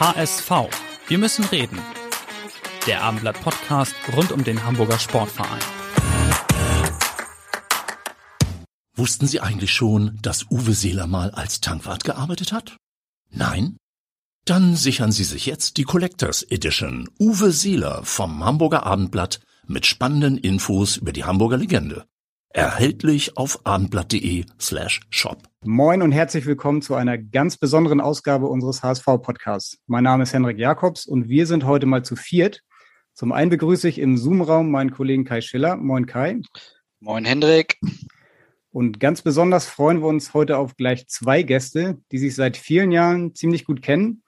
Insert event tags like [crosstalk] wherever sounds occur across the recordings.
HSV. Wir müssen reden. Der Abendblatt Podcast rund um den Hamburger Sportverein. Wussten Sie eigentlich schon, dass Uwe Seeler mal als Tankwart gearbeitet hat? Nein? Dann sichern Sie sich jetzt die Collectors Edition Uwe Seeler vom Hamburger Abendblatt mit spannenden Infos über die Hamburger Legende. Erhältlich auf abendblatt.de slash shop. Moin und herzlich willkommen zu einer ganz besonderen Ausgabe unseres HSV-Podcasts. Mein Name ist Henrik Jakobs und wir sind heute mal zu viert. Zum einen begrüße ich im Zoom-Raum meinen Kollegen Kai Schiller. Moin Kai. Moin Hendrik. Und ganz besonders freuen wir uns heute auf gleich zwei Gäste, die sich seit vielen Jahren ziemlich gut kennen.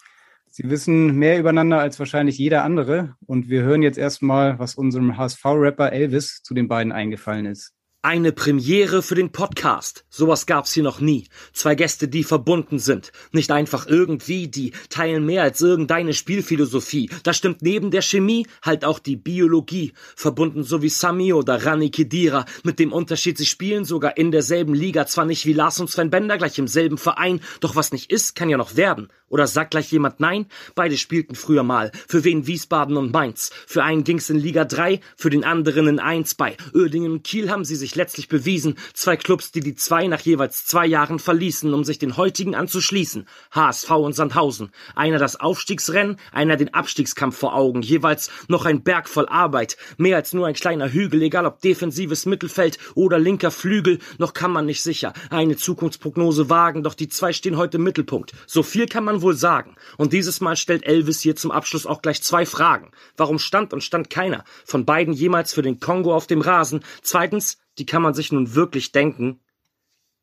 Sie wissen mehr übereinander als wahrscheinlich jeder andere. Und wir hören jetzt erstmal, was unserem HSV-Rapper Elvis zu den beiden eingefallen ist. Eine Premiere für den Podcast. Sowas gab's hier noch nie. Zwei Gäste, die verbunden sind. Nicht einfach irgendwie, die teilen mehr als irgendeine Spielphilosophie. Da stimmt neben der Chemie halt auch die Biologie. Verbunden so wie Sami oder Rani Kedira. Mit dem Unterschied, sie spielen sogar in derselben Liga. Zwar nicht wie Lars und Sven Bender gleich im selben Verein. Doch was nicht ist, kann ja noch werden. Oder sagt gleich jemand nein? Beide spielten früher mal. Für wen Wiesbaden und Mainz. Für einen ging's in Liga 3, für den anderen in 1 bei. Oerdingen und Kiel haben sie sich letztlich bewiesen. Zwei Clubs, die die zwei nach jeweils zwei Jahren verließen, um sich den heutigen anzuschließen. HSV und Sandhausen. Einer das Aufstiegsrennen, einer den Abstiegskampf vor Augen. Jeweils noch ein Berg voll Arbeit. Mehr als nur ein kleiner Hügel, egal ob defensives Mittelfeld oder linker Flügel. Noch kann man nicht sicher eine Zukunftsprognose wagen, doch die zwei stehen heute im Mittelpunkt. So viel kann man wohl sagen. Und dieses Mal stellt Elvis hier zum Abschluss auch gleich zwei Fragen. Warum stand und stand keiner von beiden jemals für den Kongo auf dem Rasen? Zweitens, die kann man sich nun wirklich denken,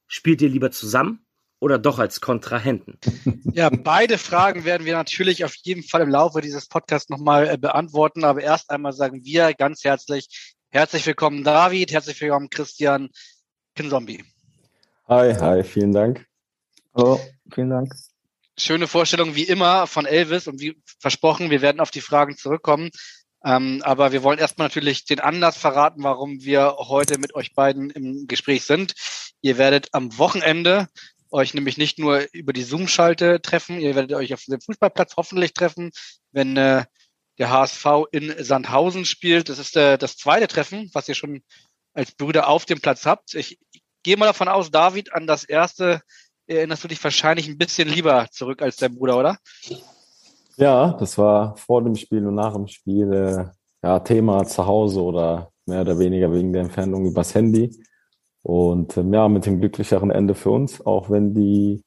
spielt ihr lieber zusammen oder doch als Kontrahenten? [laughs] Ja, beide Fragen werden wir natürlich auf jeden Fall im Laufe dieses Podcasts nochmal äh, beantworten. Aber erst einmal sagen wir ganz herzlich, herzlich willkommen David, herzlich willkommen Christian Kinzombie. Hi, hi, vielen Dank. Hallo, vielen Dank. Schöne Vorstellung wie immer von Elvis und wie versprochen, wir werden auf die Fragen zurückkommen. Ähm, aber wir wollen erstmal natürlich den Anlass verraten, warum wir heute mit euch beiden im Gespräch sind. Ihr werdet am Wochenende euch nämlich nicht nur über die Zoom-Schalte treffen, ihr werdet euch auf dem Fußballplatz hoffentlich treffen, wenn äh, der HSV in Sandhausen spielt. Das ist äh, das zweite Treffen, was ihr schon als Brüder auf dem Platz habt. Ich, ich gehe mal davon aus, David, an das erste erinnerst du dich wahrscheinlich ein bisschen lieber zurück als dein Bruder, oder? Ja, das war vor dem Spiel und nach dem Spiel äh, ja, Thema zu Hause oder mehr oder weniger wegen der Entfernung übers Handy. Und ähm, ja, mit dem glücklicheren Ende für uns, auch wenn die,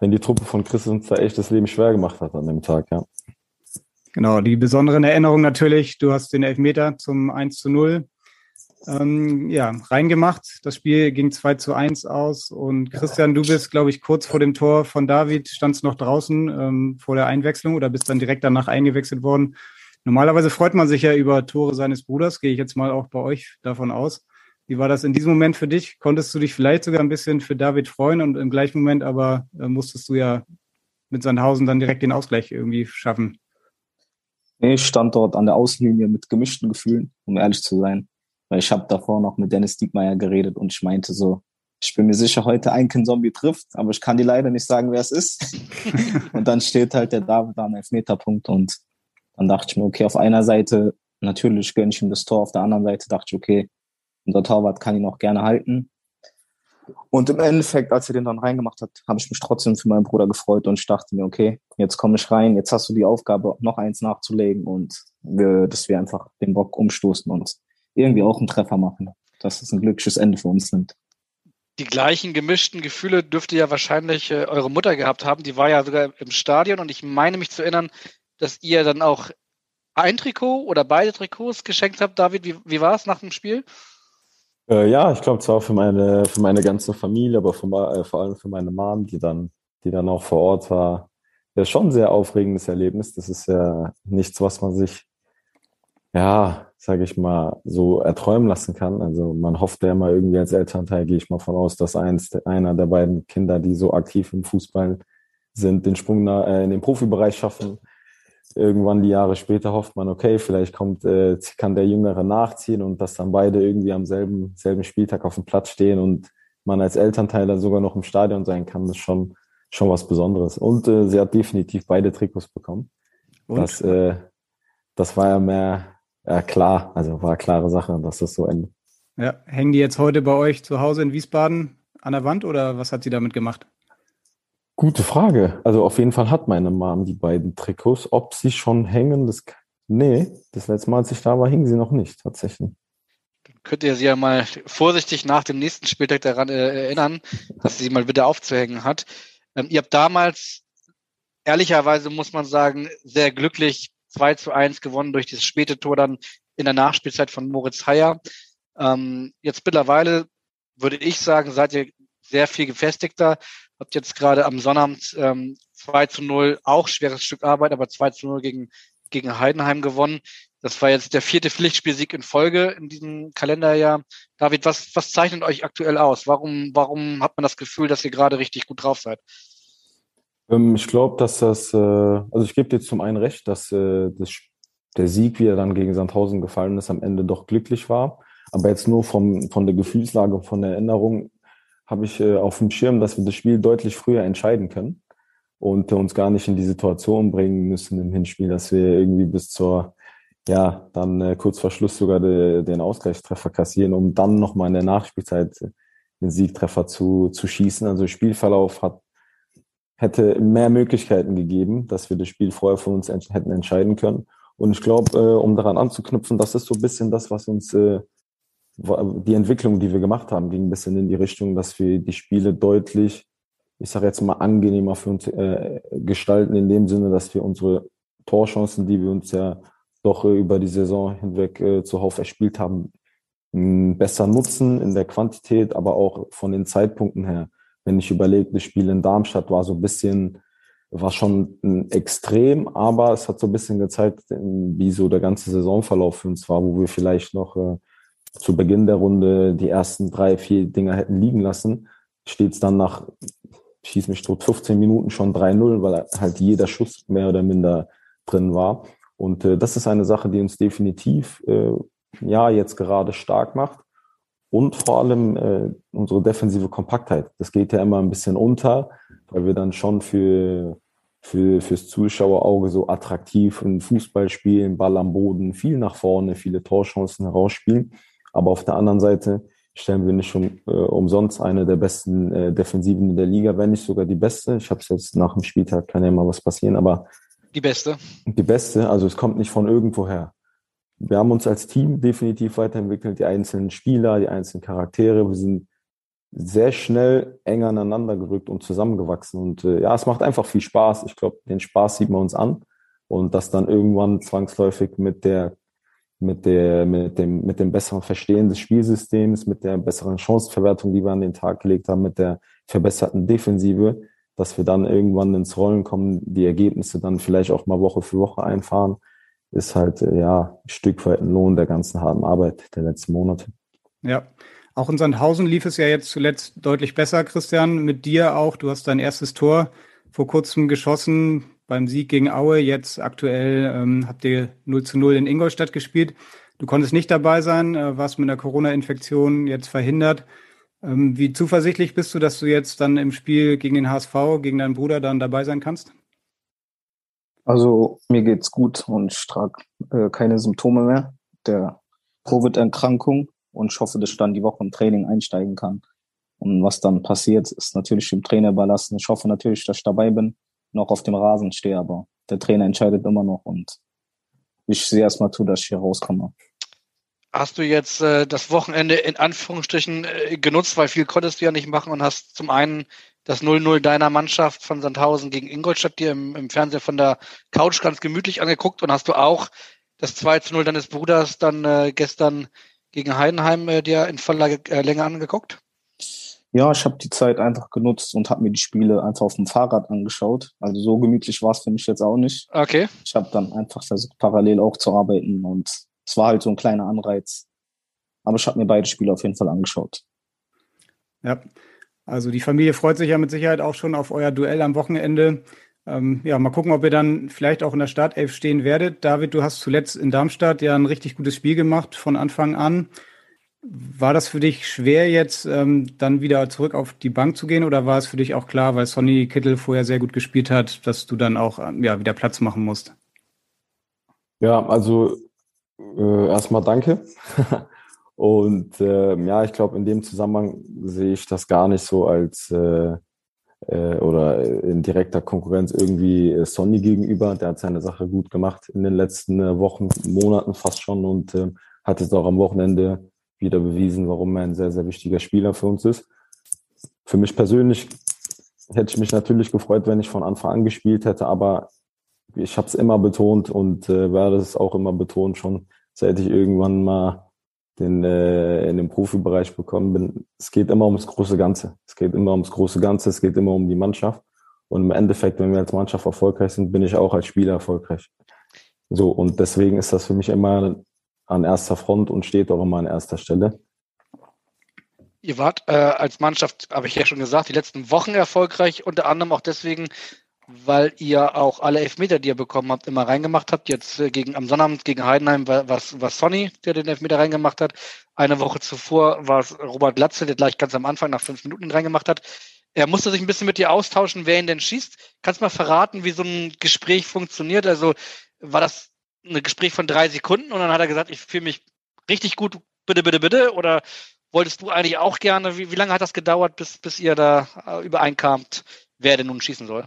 wenn die Truppe von Chris uns da echt das Leben schwer gemacht hat an dem Tag, ja. Genau, die besonderen Erinnerungen natürlich, du hast den Elfmeter zum 1 zu 0 ähm, ja, reingemacht. Das Spiel ging 2 zu 1 aus und Christian, du bist, glaube ich, kurz vor dem Tor von David, standst noch draußen ähm, vor der Einwechslung oder bist dann direkt danach eingewechselt worden. Normalerweise freut man sich ja über Tore seines Bruders, gehe ich jetzt mal auch bei euch davon aus. Wie war das in diesem Moment für dich? Konntest du dich vielleicht sogar ein bisschen für David freuen und im gleichen Moment aber äh, musstest du ja mit Sandhausen dann direkt den Ausgleich irgendwie schaffen? Ich stand dort an der Außenlinie mit gemischten Gefühlen, um ehrlich zu sein. Weil ich habe davor noch mit Dennis Diekmeyer geredet und ich meinte so, ich bin mir sicher, heute ein Zombie trifft, aber ich kann dir leider nicht sagen, wer es ist. [laughs] und dann steht halt der David am Elfmeterpunkt und dann dachte ich mir, okay, auf einer Seite natürlich gönne ich ihm das Tor, auf der anderen Seite dachte ich, okay, unser Torwart kann ihn auch gerne halten. Und im Endeffekt, als er den dann reingemacht hat, habe ich mich trotzdem für meinen Bruder gefreut und ich dachte mir, okay, jetzt komme ich rein, jetzt hast du die Aufgabe, noch eins nachzulegen und wir, dass wir einfach den Bock umstoßen und irgendwie auch einen Treffer machen, dass es ein glückliches Ende für uns nimmt. Die gleichen gemischten Gefühle dürfte ja wahrscheinlich äh, eure Mutter gehabt haben. Die war ja sogar im Stadion und ich meine mich zu erinnern, dass ihr dann auch ein Trikot oder beide Trikots geschenkt habt. David, wie, wie war es nach dem Spiel? Äh, ja, ich glaube zwar für meine, für meine ganze Familie, aber für, äh, vor allem für meine Mom, die dann die dann auch vor Ort war, ja schon ein sehr aufregendes Erlebnis. Das ist ja nichts, was man sich, ja, sage ich mal, so erträumen lassen kann. Also man hofft ja immer irgendwie als Elternteil, gehe ich mal von aus, dass eins, einer der beiden Kinder, die so aktiv im Fußball sind, den Sprung äh, in den Profibereich schaffen. Irgendwann die Jahre später hofft man, okay, vielleicht kommt, äh, kann der Jüngere nachziehen und dass dann beide irgendwie am selben, selben Spieltag auf dem Platz stehen und man als Elternteil dann sogar noch im Stadion sein kann, ist schon, schon was Besonderes. Und äh, sie hat definitiv beide Trikots bekommen. Und? Das, äh, das war ja mehr ja, klar, also war eine klare Sache, dass das so endet. Ja, hängen die jetzt heute bei euch zu Hause in Wiesbaden an der Wand oder was hat sie damit gemacht? Gute Frage. Also auf jeden Fall hat meine Mom die beiden Trikots. Ob sie schon hängen, das nee, das letzte Mal, als ich da war, hingen sie noch nicht tatsächlich. Dann könnt ihr sie ja mal vorsichtig nach dem nächsten Spieltag daran äh, erinnern, dass sie mal wieder aufzuhängen hat. Ähm, ihr habt damals, ehrlicherweise muss man sagen, sehr glücklich 2 zu 1 gewonnen durch dieses späte Tor dann in der Nachspielzeit von Moritz Heyer. Ähm, jetzt mittlerweile würde ich sagen, seid ihr sehr viel gefestigter. Habt jetzt gerade am Sonnabend ähm, 2 zu 0, auch schweres Stück Arbeit, aber 2 zu 0 gegen, gegen Heidenheim gewonnen. Das war jetzt der vierte Pflichtspielsieg in Folge in diesem Kalenderjahr. David, was, was zeichnet euch aktuell aus? Warum, warum hat man das Gefühl, dass ihr gerade richtig gut drauf seid? Ähm, ich glaube, dass das, äh, also ich gebe dir zum einen recht, dass äh, das, der Sieg, wie er dann gegen Sandhausen gefallen ist, am Ende doch glücklich war. Aber jetzt nur vom, von der Gefühlslage von der Erinnerung habe ich äh, auf dem Schirm, dass wir das Spiel deutlich früher entscheiden können und uns gar nicht in die Situation bringen müssen im Hinspiel, dass wir irgendwie bis zur, ja, dann äh, kurz vor Schluss sogar de, den Ausgleichstreffer kassieren, um dann nochmal in der Nachspielzeit den Siegtreffer zu, zu schießen. Also Spielverlauf hat hätte mehr Möglichkeiten gegeben, dass wir das Spiel vorher von uns ent hätten entscheiden können. Und ich glaube, äh, um daran anzuknüpfen, das ist so ein bisschen das, was uns äh, die Entwicklung, die wir gemacht haben, ging ein bisschen in die Richtung, dass wir die Spiele deutlich, ich sage jetzt mal, angenehmer für uns äh, gestalten, in dem Sinne, dass wir unsere Torchancen, die wir uns ja doch äh, über die Saison hinweg äh, zuhauf erspielt haben, besser nutzen in der Quantität, aber auch von den Zeitpunkten her wenn ich überlege, das Spiel in Darmstadt war so ein bisschen, war schon extrem, aber es hat so ein bisschen gezeigt, wie so der ganze Saisonverlauf für uns war, wo wir vielleicht noch äh, zu Beginn der Runde die ersten drei, vier Dinger hätten liegen lassen, steht es dann nach, schieß mich tot, 15 Minuten schon 3-0, weil halt jeder Schuss mehr oder minder drin war. Und äh, das ist eine Sache, die uns definitiv äh, ja jetzt gerade stark macht und vor allem äh, unsere defensive Kompaktheit. Das geht ja immer ein bisschen unter, weil wir dann schon für, für fürs Zuschauerauge so attraktiv einen Fußball spielen, Ball am Boden, viel nach vorne, viele Torchancen herausspielen. Aber auf der anderen Seite stellen wir nicht schon äh, umsonst eine der besten äh, Defensiven in der Liga, wenn nicht sogar die beste. Ich habe es jetzt nach dem Spieltag, kann ja mal was passieren, aber die beste. Die beste, also es kommt nicht von irgendwoher wir haben uns als Team definitiv weiterentwickelt, die einzelnen Spieler, die einzelnen Charaktere. Wir sind sehr schnell eng aneinander gerückt und zusammengewachsen. Und äh, ja, es macht einfach viel Spaß. Ich glaube, den Spaß sieht man uns an. Und das dann irgendwann zwangsläufig mit der, mit der, mit dem, mit dem besseren Verstehen des Spielsystems, mit der besseren Chancenverwertung, die wir an den Tag gelegt haben, mit der verbesserten Defensive, dass wir dann irgendwann ins Rollen kommen, die Ergebnisse dann vielleicht auch mal Woche für Woche einfahren ist halt äh, ja ein Stück weit ein Lohn der ganzen harten Arbeit der letzten Monate. Ja. Auch in Sandhausen lief es ja jetzt zuletzt deutlich besser, Christian. Mit dir auch. Du hast dein erstes Tor vor kurzem geschossen beim Sieg gegen Aue. Jetzt aktuell ähm, habt ihr 0 zu 0 in Ingolstadt gespielt. Du konntest nicht dabei sein, äh, warst mit einer Corona-Infektion jetzt verhindert. Ähm, wie zuversichtlich bist du, dass du jetzt dann im Spiel gegen den HSV, gegen deinen Bruder dann dabei sein kannst? Also mir geht's gut und ich trage äh, keine Symptome mehr der Covid-Erkrankung und ich hoffe, dass ich dann die Woche im Training einsteigen kann. Und was dann passiert, ist natürlich dem Trainer überlassen. Ich hoffe natürlich, dass ich dabei bin, noch auf dem Rasen stehe, aber der Trainer entscheidet immer noch und ich sehe erstmal zu, dass ich hier rauskomme. Hast du jetzt äh, das Wochenende in Anführungsstrichen äh, genutzt, weil viel konntest du ja nicht machen und hast zum einen das 0-0 deiner Mannschaft von Sandhausen gegen Ingolstadt dir im, im Fernseher von der Couch ganz gemütlich angeguckt und hast du auch das 2-0 deines Bruders dann äh, gestern gegen Heidenheim äh, dir in voller äh, Länge angeguckt? Ja, ich habe die Zeit einfach genutzt und habe mir die Spiele einfach auf dem Fahrrad angeschaut. Also so gemütlich war es für mich jetzt auch nicht. Okay. Ich habe dann einfach versucht, parallel auch zu arbeiten und es war halt so ein kleiner Anreiz. Aber ich habe mir beide Spiele auf jeden Fall angeschaut. Ja, also die Familie freut sich ja mit Sicherheit auch schon auf euer Duell am Wochenende. Ähm, ja, mal gucken, ob ihr dann vielleicht auch in der Startelf stehen werdet. David, du hast zuletzt in Darmstadt ja ein richtig gutes Spiel gemacht von Anfang an. War das für dich schwer, jetzt ähm, dann wieder zurück auf die Bank zu gehen oder war es für dich auch klar, weil Sonny Kittel vorher sehr gut gespielt hat, dass du dann auch ähm, ja, wieder Platz machen musst? Ja, also äh, erstmal danke. [laughs] Und äh, ja, ich glaube, in dem Zusammenhang sehe ich das gar nicht so als äh, äh, oder in direkter Konkurrenz irgendwie äh, Sonny gegenüber. Der hat seine Sache gut gemacht in den letzten äh, Wochen, Monaten fast schon und äh, hat es auch am Wochenende wieder bewiesen, warum er ein sehr, sehr wichtiger Spieler für uns ist. Für mich persönlich hätte ich mich natürlich gefreut, wenn ich von Anfang an gespielt hätte, aber ich habe es immer betont und äh, werde es auch immer betont, schon seit ich irgendwann mal den, äh, in den Profibereich bekommen bin. Es geht immer ums große Ganze. Es geht immer ums große Ganze, es geht immer um die Mannschaft. Und im Endeffekt, wenn wir als Mannschaft erfolgreich sind, bin ich auch als Spieler erfolgreich. So, und deswegen ist das für mich immer an erster Front und steht auch immer an erster Stelle. Ihr wart äh, als Mannschaft, habe ich ja schon gesagt, die letzten Wochen erfolgreich, unter anderem auch deswegen, weil ihr auch alle Elfmeter, die ihr bekommen habt, immer reingemacht habt. Jetzt äh, gegen am Sonnabend gegen Heidenheim war was war Sonny, der den Elfmeter reingemacht hat. Eine Woche zuvor war es Robert Latze, der gleich ganz am Anfang nach fünf Minuten reingemacht hat. Er musste sich ein bisschen mit dir austauschen, wer ihn denn schießt. Kannst du mal verraten, wie so ein Gespräch funktioniert? Also war das ein Gespräch von drei Sekunden und dann hat er gesagt, ich fühle mich richtig gut, bitte, bitte, bitte? Oder wolltest du eigentlich auch gerne? Wie, wie lange hat das gedauert, bis, bis ihr da äh, übereinkamt, wer denn nun schießen soll?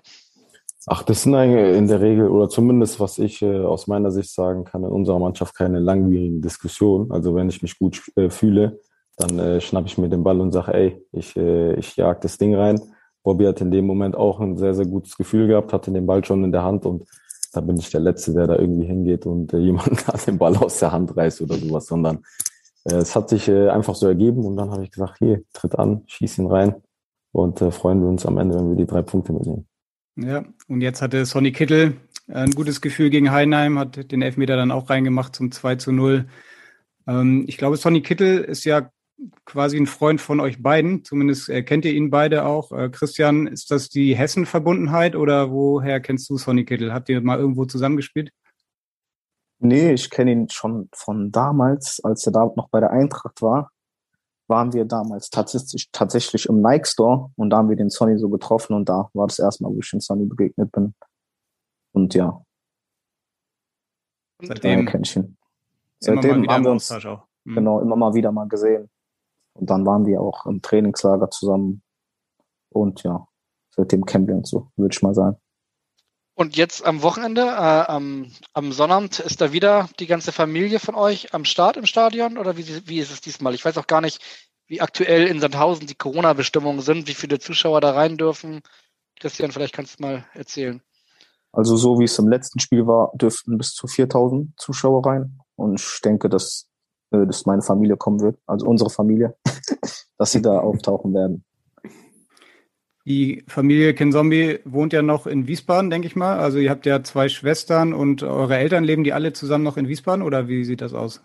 Ach, das sind in der Regel, oder zumindest was ich äh, aus meiner Sicht sagen kann, in unserer Mannschaft keine langwierigen Diskussionen. Also wenn ich mich gut äh, fühle, dann äh, schnappe ich mir den Ball und sage, ey, ich, äh, ich jag das Ding rein. Bobby hat in dem Moment auch ein sehr, sehr gutes Gefühl gehabt, hatte den Ball schon in der Hand und da bin ich der Letzte, der da irgendwie hingeht und äh, [laughs] jemand den Ball aus der Hand reißt oder sowas, sondern äh, es hat sich äh, einfach so ergeben und dann habe ich gesagt, hier, tritt an, schieß ihn rein und äh, freuen wir uns am Ende, wenn wir die drei Punkte mitnehmen. Ja, und jetzt hatte Sonny Kittel ein gutes Gefühl gegen Heinheim, hat den Elfmeter dann auch reingemacht zum 2 zu 0. Ähm, ich glaube, Sonny Kittel ist ja quasi ein Freund von euch beiden. Zumindest äh, kennt ihr ihn beide auch. Äh, Christian, ist das die Hessen-Verbundenheit oder woher kennst du Sonny Kittel? Habt ihr mal irgendwo zusammengespielt? Nee, ich kenne ihn schon von damals, als er da noch bei der Eintracht war waren wir damals tatsächlich, tatsächlich im Nike Store und da haben wir den Sonny so getroffen und da war das erste Mal, wo ich den Sonny begegnet bin. Und ja. Seitdem kenne ich ihn. Seitdem haben wir uns. Mhm. genau immer mal wieder mal gesehen. Und dann waren wir auch im Trainingslager zusammen. Und ja, seitdem kennen wir uns so, würde ich mal sagen. Und jetzt am Wochenende, äh, am, am Sonnabend, ist da wieder die ganze Familie von euch am Start im Stadion? Oder wie, wie ist es diesmal? Ich weiß auch gar nicht, wie aktuell in Sandhausen die Corona-Bestimmungen sind, wie viele Zuschauer da rein dürfen. Christian, vielleicht kannst du mal erzählen. Also so wie es im letzten Spiel war, dürften bis zu 4000 Zuschauer rein. Und ich denke, dass, äh, dass meine Familie kommen wird, also unsere Familie, [laughs] dass sie da auftauchen werden. Die Familie Kinzombie wohnt ja noch in Wiesbaden, denke ich mal. Also ihr habt ja zwei Schwestern und eure Eltern leben die alle zusammen noch in Wiesbaden oder wie sieht das aus?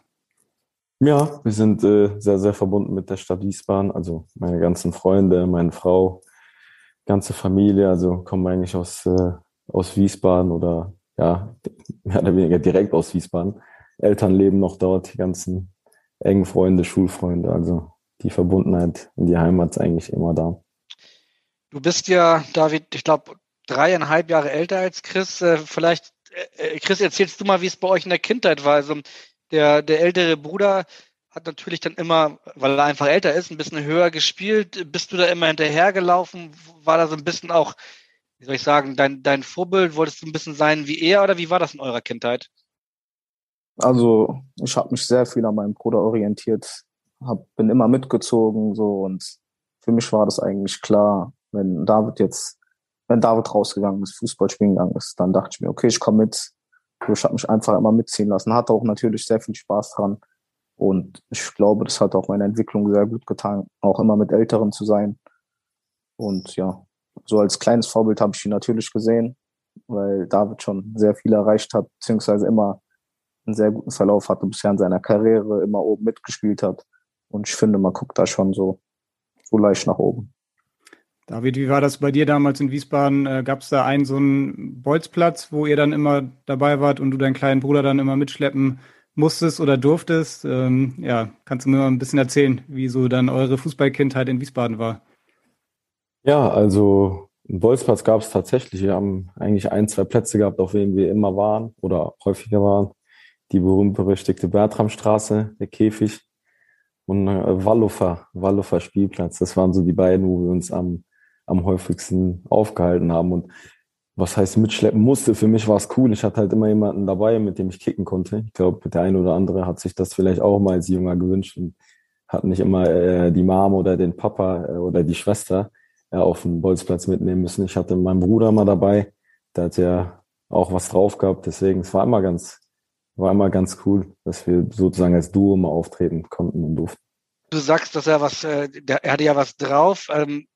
Ja, wir sind äh, sehr, sehr verbunden mit der Stadt Wiesbaden. Also meine ganzen Freunde, meine Frau, ganze Familie, also kommen eigentlich aus, äh, aus Wiesbaden oder ja, mehr oder weniger direkt aus Wiesbaden. Eltern leben noch dort, die ganzen engen Freunde, Schulfreunde. Also die Verbundenheit in die Heimat ist eigentlich immer da. Du bist ja, David, ich glaube, dreieinhalb Jahre älter als Chris. Äh, vielleicht, äh, Chris, erzählst du mal, wie es bei euch in der Kindheit war. Also der, der ältere Bruder hat natürlich dann immer, weil er einfach älter ist, ein bisschen höher gespielt. Bist du da immer hinterhergelaufen? War da so ein bisschen auch, wie soll ich sagen, dein, dein Vorbild? Wolltest du ein bisschen sein wie er oder wie war das in eurer Kindheit? Also ich habe mich sehr viel an meinem Bruder orientiert, hab, bin immer mitgezogen so und für mich war das eigentlich klar, wenn David jetzt, wenn David rausgegangen ist, Fußball spielen gegangen ist, dann dachte ich mir, okay, ich komme mit. Ich habe mich einfach immer mitziehen lassen. Hatte auch natürlich sehr viel Spaß dran. Und ich glaube, das hat auch meine Entwicklung sehr gut getan, auch immer mit Älteren zu sein. Und ja, so als kleines Vorbild habe ich ihn natürlich gesehen, weil David schon sehr viel erreicht hat, beziehungsweise immer einen sehr guten Verlauf hatte bisher in seiner Karriere, immer oben mitgespielt hat. Und ich finde, man guckt da schon so, so leicht nach oben. David, wie war das bei dir damals in Wiesbaden? Äh, Gab es da einen so einen Bolzplatz, wo ihr dann immer dabei wart und du deinen kleinen Bruder dann immer mitschleppen musstest oder durftest? Ähm, ja, kannst du mir mal ein bisschen erzählen, wie so dann eure Fußballkindheit in Wiesbaden war? Ja, also einen Bolzplatz gab es tatsächlich. Wir haben eigentlich ein, zwei Plätze gehabt, auf denen wir immer waren oder häufiger waren. Die berühmt-berüchtigte Bertramstraße, der Käfig und äh, Wallofer, Wallofer Spielplatz. Das waren so die beiden, wo wir uns am am häufigsten aufgehalten haben. Und was heißt mitschleppen musste, für mich war es cool. Ich hatte halt immer jemanden dabei, mit dem ich kicken konnte. Ich glaube, der eine oder andere hat sich das vielleicht auch mal als Junger gewünscht und hat nicht immer äh, die Mom oder den Papa äh, oder die Schwester äh, auf den Bolzplatz mitnehmen müssen. Ich hatte meinen Bruder mal dabei, der hat ja auch was drauf gehabt. Deswegen, es war immer ganz, war immer ganz cool, dass wir sozusagen als Duo mal auftreten konnten und durften. Du sagst, dass er was, äh, er hatte ja was drauf. Ähm,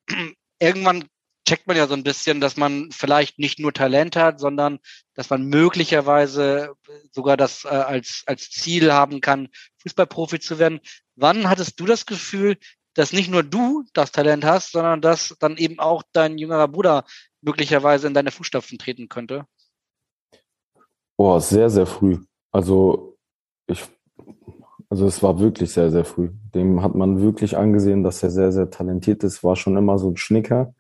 irgendwann checkt man ja so ein bisschen, dass man vielleicht nicht nur Talent hat, sondern dass man möglicherweise sogar das äh, als, als Ziel haben kann, Fußballprofi zu werden. Wann hattest du das Gefühl, dass nicht nur du das Talent hast, sondern dass dann eben auch dein jüngerer Bruder möglicherweise in deine Fußstapfen treten könnte? Boah, sehr, sehr früh. Also ich, also es war wirklich sehr, sehr früh. Dem hat man wirklich angesehen, dass er sehr, sehr talentiert ist. War schon immer so ein Schnicker.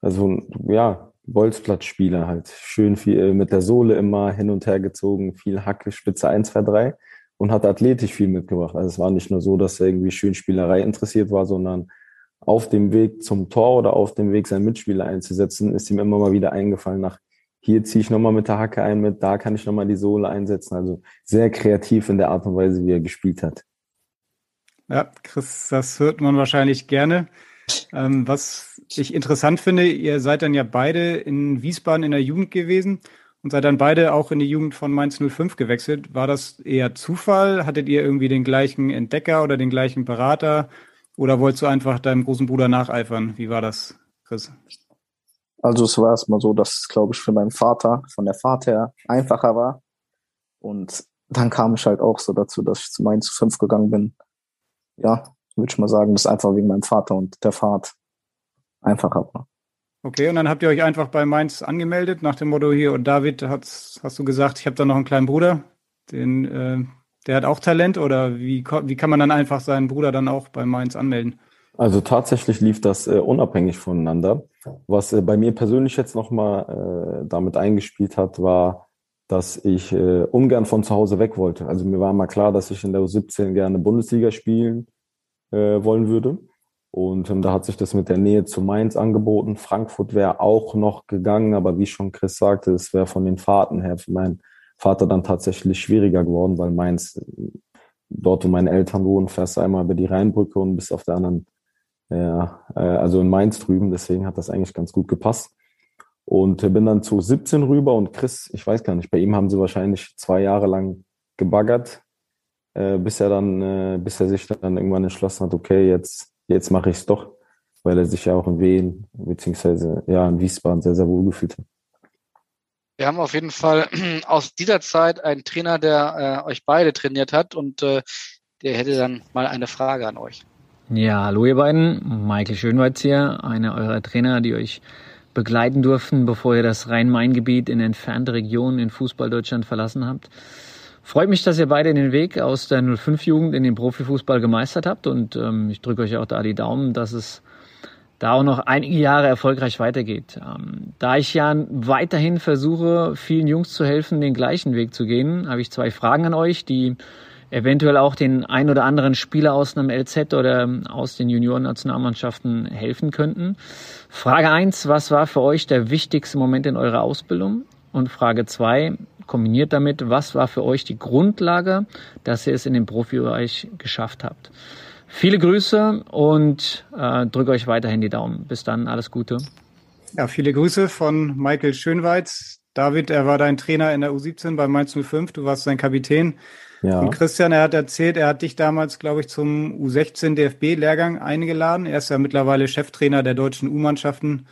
Also ja, Bolzplatzspieler halt. Schön viel äh, mit der Sohle immer hin und her gezogen, viel Hacke, Spitze 1, 2, 3 und hat athletisch viel mitgebracht. Also es war nicht nur so, dass er irgendwie schön Spielerei interessiert war, sondern auf dem Weg zum Tor oder auf dem Weg, seinen Mitspieler einzusetzen, ist ihm immer mal wieder eingefallen, nach hier ziehe ich nochmal mit der Hacke ein, mit da kann ich nochmal die Sohle einsetzen. Also sehr kreativ in der Art und Weise, wie er gespielt hat. Ja, Chris, das hört man wahrscheinlich gerne. Ähm, was ich interessant finde, ihr seid dann ja beide in Wiesbaden in der Jugend gewesen und seid dann beide auch in die Jugend von Mainz 05 gewechselt. War das eher Zufall? Hattet ihr irgendwie den gleichen Entdecker oder den gleichen Berater? Oder wolltest du einfach deinem großen Bruder nacheifern? Wie war das, Chris? Also es war erstmal so, dass es, glaube ich, für meinen Vater, von der Fahrt her, einfacher war. Und dann kam ich halt auch so dazu, dass ich zu Mainz 5 gegangen bin ja, würde ich mal sagen, das einfach wegen meinem Vater und der Fahrt einfacher war. Okay, und dann habt ihr euch einfach bei Mainz angemeldet nach dem Motto hier und David hast, hast du gesagt, ich habe da noch einen kleinen Bruder, den, äh, der hat auch Talent oder wie, wie kann man dann einfach seinen Bruder dann auch bei Mainz anmelden? Also tatsächlich lief das äh, unabhängig voneinander. Was äh, bei mir persönlich jetzt nochmal äh, damit eingespielt hat, war, dass ich äh, ungern von zu Hause weg wollte. Also mir war mal klar, dass ich in der U17 gerne Bundesliga spielen äh, wollen würde. Und ähm, da hat sich das mit der Nähe zu Mainz angeboten. Frankfurt wäre auch noch gegangen, aber wie schon Chris sagte, es wäre von den Fahrten her für meinen Vater dann tatsächlich schwieriger geworden, weil Mainz, dort wo meine Eltern wohnen, fährst du einmal über die Rheinbrücke und bist auf der anderen, ja, äh, also in Mainz drüben. Deswegen hat das eigentlich ganz gut gepasst. Und bin dann zu 17 rüber und Chris, ich weiß gar nicht, bei ihm haben sie wahrscheinlich zwei Jahre lang gebaggert, äh, bis er dann, äh, bis er sich dann irgendwann entschlossen hat, okay, jetzt, jetzt mache ich es doch, weil er sich ja auch in Wien, beziehungsweise ja in Wiesbaden sehr, sehr wohl gefühlt hat. Wir haben auf jeden Fall [clears throat] aus dieser Zeit einen Trainer, der äh, euch beide trainiert hat und äh, der hätte dann mal eine Frage an euch. Ja, hallo ihr beiden. Michael Schönweiz hier, einer eurer Trainer, die euch begleiten durften, bevor ihr das Rhein-Main-Gebiet in entfernte Regionen in Fußball-Deutschland verlassen habt. Freut mich, dass ihr beide den Weg aus der 05-Jugend in den Profifußball gemeistert habt und ähm, ich drücke euch auch da die Daumen, dass es da auch noch einige Jahre erfolgreich weitergeht. Ähm, da ich ja weiterhin versuche, vielen Jungs zu helfen, den gleichen Weg zu gehen, habe ich zwei Fragen an euch, die eventuell auch den ein oder anderen Spieler aus einem LZ oder aus den Juniorennationalmannschaften helfen könnten. Frage eins: was war für euch der wichtigste Moment in eurer Ausbildung? Und Frage zwei kombiniert damit, was war für euch die Grundlage, dass ihr es in den Profibereich geschafft habt? Viele Grüße und äh, drücke euch weiterhin die Daumen. Bis dann, alles Gute. Ja, viele Grüße von Michael Schönweiz. David, er war dein Trainer in der U17 bei Mainz 05. Du warst sein Kapitän. Ja. Und Christian, er hat erzählt, er hat dich damals, glaube ich, zum U16 DFB-Lehrgang eingeladen. Er ist ja mittlerweile Cheftrainer der deutschen U-Mannschaften.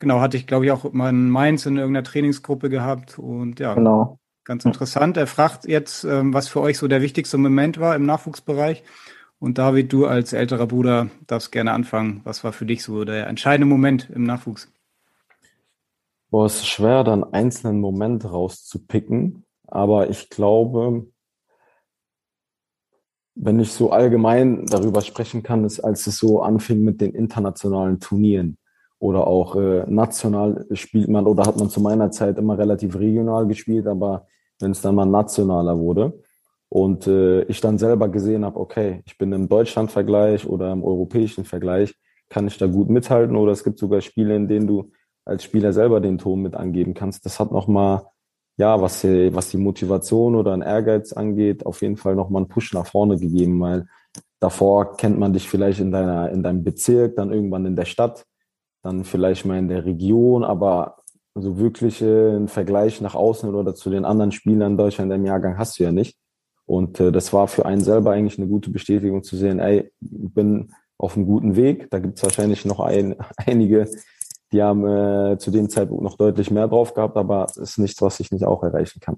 Genau, hatte ich, glaube ich, auch mal in Mainz in irgendeiner Trainingsgruppe gehabt. Und ja, genau. ganz interessant. Er fragt jetzt, ähm, was für euch so der wichtigste Moment war im Nachwuchsbereich. Und David, du als älterer Bruder darfst gerne anfangen. Was war für dich so der entscheidende Moment im Nachwuchs? Boah, es ist schwer, dann einzelnen Moment rauszupicken. Aber ich glaube, wenn ich so allgemein darüber sprechen kann, ist, als es so anfing mit den internationalen Turnieren oder auch äh, national spielt man oder hat man zu meiner Zeit immer relativ regional gespielt, aber wenn es dann mal nationaler wurde und äh, ich dann selber gesehen habe, okay, ich bin im Deutschland-Vergleich oder im europäischen Vergleich, kann ich da gut mithalten oder es gibt sogar Spiele, in denen du als Spieler selber den Ton mit angeben kannst. Das hat nochmal ja, was, was die Motivation oder ein Ehrgeiz angeht, auf jeden Fall nochmal einen Push nach vorne gegeben, weil davor kennt man dich vielleicht in deiner, in deinem Bezirk, dann irgendwann in der Stadt, dann vielleicht mal in der Region, aber so wirklich äh, einen Vergleich nach außen oder zu den anderen Spielern in Deutschland im Jahrgang hast du ja nicht. Und äh, das war für einen selber eigentlich eine gute Bestätigung zu sehen, ey, ich bin auf einem guten Weg. Da gibt es wahrscheinlich noch ein, [laughs] einige, die haben äh, zu dem Zeitpunkt noch deutlich mehr drauf gehabt, aber es ist nichts, was ich nicht auch erreichen kann.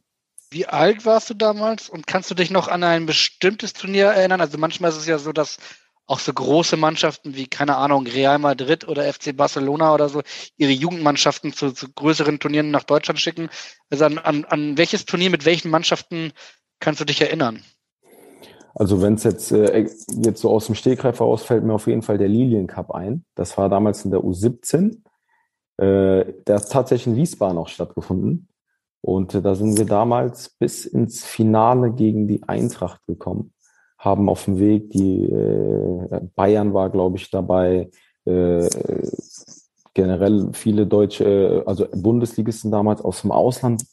Wie alt warst du damals und kannst du dich noch an ein bestimmtes Turnier erinnern? Also manchmal ist es ja so, dass auch so große Mannschaften wie, keine Ahnung, Real Madrid oder FC Barcelona oder so ihre Jugendmannschaften zu, zu größeren Turnieren nach Deutschland schicken. Also an, an, an welches Turnier mit welchen Mannschaften kannst du dich erinnern? Also wenn es jetzt, äh, jetzt so aus dem Stegreif heraus fällt mir auf jeden Fall der Lilien Cup ein. Das war damals in der U17. Äh, der hat tatsächlich in Wiesbaden auch stattgefunden. Und äh, da sind wir damals bis ins Finale gegen die Eintracht gekommen. Haben auf dem Weg die äh, Bayern war, glaube ich, dabei. Äh, generell viele deutsche, also Bundesligisten damals aus dem Ausland.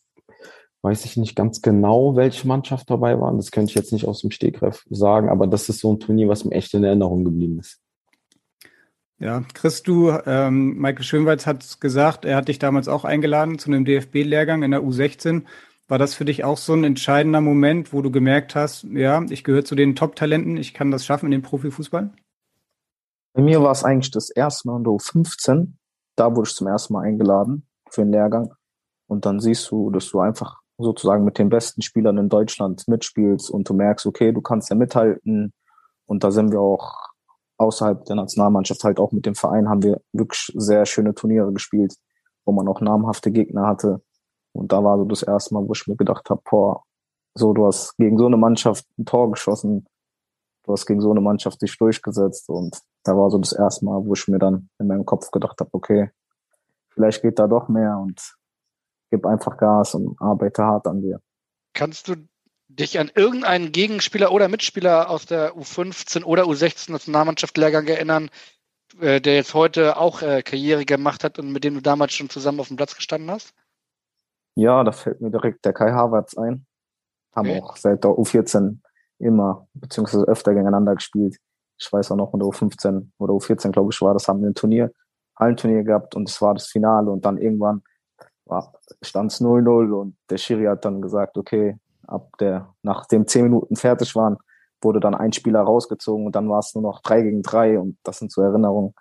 Weiß ich nicht ganz genau, welche Mannschaft dabei waren. Das könnte ich jetzt nicht aus dem Stegreif sagen, aber das ist so ein Turnier, was mir echt in Erinnerung geblieben ist. Ja, Chris, du, ähm, Michael Schönweiz hat gesagt, er hat dich damals auch eingeladen zu einem DFB-Lehrgang in der U16. War das für dich auch so ein entscheidender Moment, wo du gemerkt hast, ja, ich gehöre zu den Top-Talenten, ich kann das schaffen in dem Profifußball? Bei mir war es eigentlich das erste Mal in der U15. Da wurde ich zum ersten Mal eingeladen für einen Lehrgang. Und dann siehst du, dass du einfach sozusagen mit den besten Spielern in Deutschland mitspielst und du merkst, okay, du kannst ja mithalten. Und da sind wir auch außerhalb der Nationalmannschaft halt auch mit dem Verein haben wir wirklich sehr schöne Turniere gespielt, wo man auch namhafte Gegner hatte. Und da war so das erste Mal, wo ich mir gedacht habe, boah, so du hast gegen so eine Mannschaft ein Tor geschossen, du hast gegen so eine Mannschaft dich durchgesetzt und da war so das erste Mal, wo ich mir dann in meinem Kopf gedacht habe, okay, vielleicht geht da doch mehr und gib einfach Gas und arbeite hart an dir. Kannst du dich an irgendeinen Gegenspieler oder Mitspieler aus der U15 oder U16 Nationalmannschaft Lehrgang erinnern, äh, der jetzt heute auch äh, Karriere gemacht hat und mit dem du damals schon zusammen auf dem Platz gestanden hast? Ja, da fällt mir direkt der Kai Havertz ein. Haben okay. auch seit der U14 immer, beziehungsweise öfter gegeneinander gespielt. Ich weiß auch noch in der U15 oder U14, glaube ich, war das, haben wir ein Turnier, Hallenturnier gehabt und es war das Finale und dann irgendwann stand es 0-0 und der Schiri hat dann gesagt, okay, ab der, nachdem zehn Minuten fertig waren, wurde dann ein Spieler rausgezogen und dann war es nur noch drei gegen drei und das sind so Erinnerungen,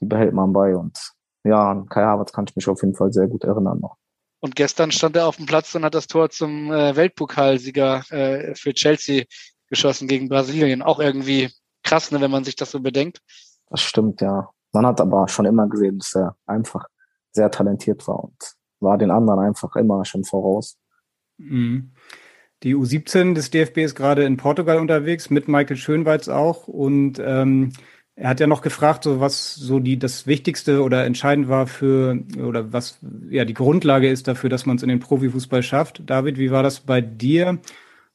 die behält man bei und ja, an Kai Havertz kann ich mich auf jeden Fall sehr gut erinnern noch. Und gestern stand er auf dem Platz und hat das Tor zum äh, Weltpokalsieger äh, für Chelsea geschossen gegen Brasilien. Auch irgendwie krass, ne, wenn man sich das so bedenkt. Das stimmt, ja. Man hat aber schon immer gesehen, dass er einfach sehr talentiert war und war den anderen einfach immer schon voraus. Mhm. Die U17 des DFB ist gerade in Portugal unterwegs, mit Michael Schönweiz auch. Und ähm, er hat ja noch gefragt, so was so die das Wichtigste oder entscheidend war für oder was ja die Grundlage ist dafür, dass man es in den Profifußball schafft. David, wie war das bei dir?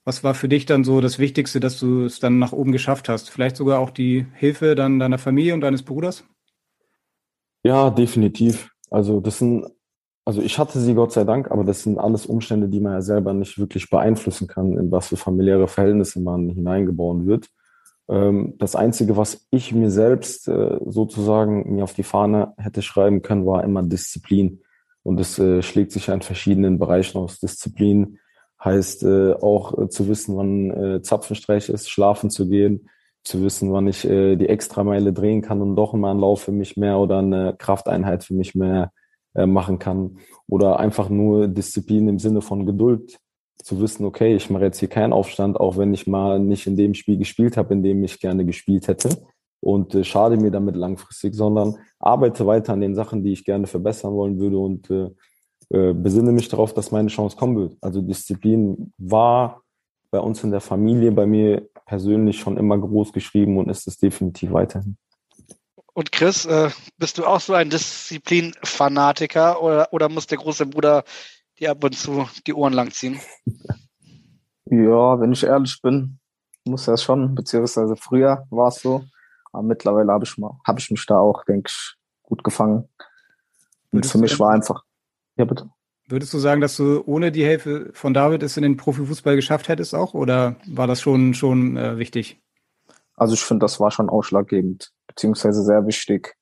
Was war für dich dann so das Wichtigste, dass du es dann nach oben geschafft hast? Vielleicht sogar auch die Hilfe dann deiner Familie und deines Bruders? Ja, definitiv. Also das sind also ich hatte sie Gott sei Dank, aber das sind alles Umstände, die man ja selber nicht wirklich beeinflussen kann, in was für familiäre Verhältnisse man hineingeboren wird. Ähm, das Einzige, was ich mir selbst äh, sozusagen mir auf die Fahne hätte schreiben können, war immer Disziplin. Und es äh, schlägt sich in verschiedenen Bereichen aus. Disziplin Heißt äh, auch zu wissen, wann Zapfenstreich ist, schlafen zu gehen, zu wissen, wann ich die Extrameile drehen kann und doch mal einen Lauf für mich mehr oder eine Krafteinheit für mich mehr äh, machen kann. Oder einfach nur Disziplin im Sinne von Geduld zu wissen, okay, ich mache jetzt hier keinen Aufstand, auch wenn ich mal nicht in dem Spiel gespielt habe, in dem ich gerne gespielt hätte und äh, schade mir damit langfristig, sondern arbeite weiter an den Sachen, die ich gerne verbessern wollen würde und äh, äh, besinne mich darauf, dass meine Chance kommen wird. Also Disziplin war bei uns in der Familie, bei mir persönlich schon immer groß geschrieben und ist es definitiv weiterhin. Und Chris, äh, bist du auch so ein Disziplinfanatiker oder, oder muss der große Bruder dir ab und zu die Ohren langziehen? Ja, wenn ich ehrlich bin, muss er schon, beziehungsweise früher war es so. Aber mittlerweile habe ich, hab ich mich da auch, denke ich, gut gefangen. Und für mich war einfach. Ja, bitte. Würdest du sagen, dass du ohne die Hilfe von David es in den Profifußball geschafft hättest auch? Oder war das schon, schon äh, wichtig? Also ich finde, das war schon ausschlaggebend, beziehungsweise sehr wichtig.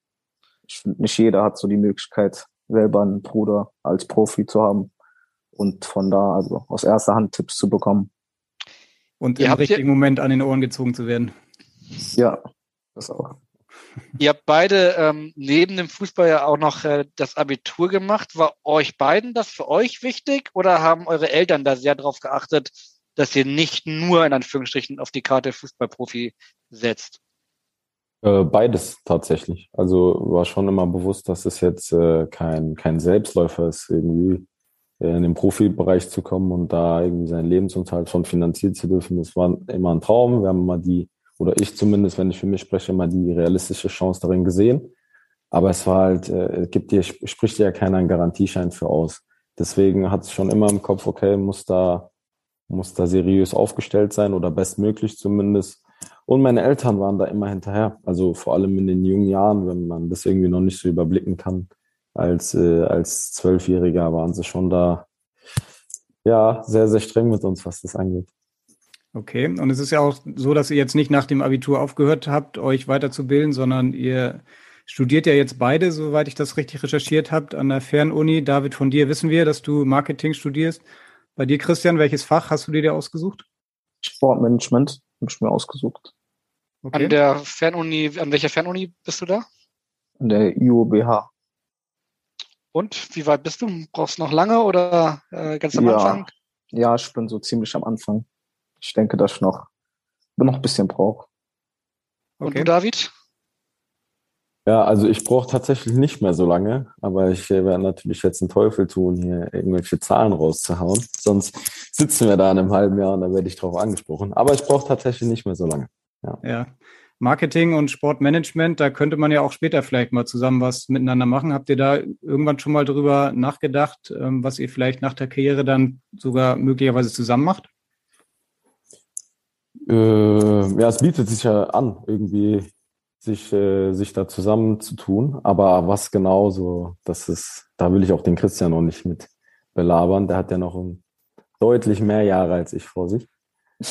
Ich finde, nicht jeder hat so die Möglichkeit, selber einen Bruder als Profi zu haben und von da also aus erster Hand Tipps zu bekommen. Und im richtigen Moment an den Ohren gezogen zu werden. Ja, das auch. Ihr habt beide ähm, neben dem Fußball ja auch noch äh, das Abitur gemacht. War euch beiden das für euch wichtig oder haben eure Eltern da sehr darauf geachtet, dass ihr nicht nur in Anführungsstrichen auf die Karte Fußballprofi setzt? Äh, beides tatsächlich. Also war schon immer bewusst, dass es jetzt äh, kein, kein Selbstläufer ist, irgendwie äh, in den Profibereich zu kommen und da irgendwie seinen Lebensunterhalt schon finanzieren zu dürfen. Das war immer ein Traum. Wir haben immer die oder ich zumindest, wenn ich für mich spreche, mal die realistische Chance darin gesehen. Aber es war halt, äh, gibt dir, spricht dir ja keiner einen Garantieschein für aus. Deswegen hat es schon immer im Kopf, okay, muss da, muss da seriös aufgestellt sein oder bestmöglich zumindest. Und meine Eltern waren da immer hinterher. Also vor allem in den jungen Jahren, wenn man das irgendwie noch nicht so überblicken kann. Als, äh, als Zwölfjähriger waren sie schon da, ja, sehr, sehr streng mit uns, was das angeht. Okay, und es ist ja auch so, dass ihr jetzt nicht nach dem Abitur aufgehört habt, euch weiterzubilden, sondern ihr studiert ja jetzt beide, soweit ich das richtig recherchiert habt, an der Fernuni. David, von dir wissen wir, dass du Marketing studierst. Bei dir, Christian, welches Fach hast du dir ausgesucht? Sportmanagement habe ich mir ausgesucht. Okay. An der Fernuni, an welcher Fernuni bist du da? An der IOBH. Und wie weit bist du? Brauchst du noch lange oder äh, ganz am ja. Anfang? Ja, ich bin so ziemlich am Anfang ich denke, dass ich noch, noch ein bisschen brauche. Okay. Und du, David? Ja, also ich brauche tatsächlich nicht mehr so lange, aber ich äh, werde natürlich jetzt einen Teufel tun, hier irgendwelche Zahlen rauszuhauen. Sonst sitzen wir da in einem halben Jahr und dann werde ich darauf angesprochen. Aber ich brauche tatsächlich nicht mehr so lange. Ja. ja. Marketing und Sportmanagement, da könnte man ja auch später vielleicht mal zusammen was miteinander machen. Habt ihr da irgendwann schon mal drüber nachgedacht, ähm, was ihr vielleicht nach der Karriere dann sogar möglicherweise zusammen macht? Äh, ja, es bietet sich ja an, irgendwie sich, äh, sich da zusammenzutun. Aber was genau so, das ist, da will ich auch den Christian noch nicht mit belabern. Der hat ja noch deutlich mehr Jahre als ich vor sich.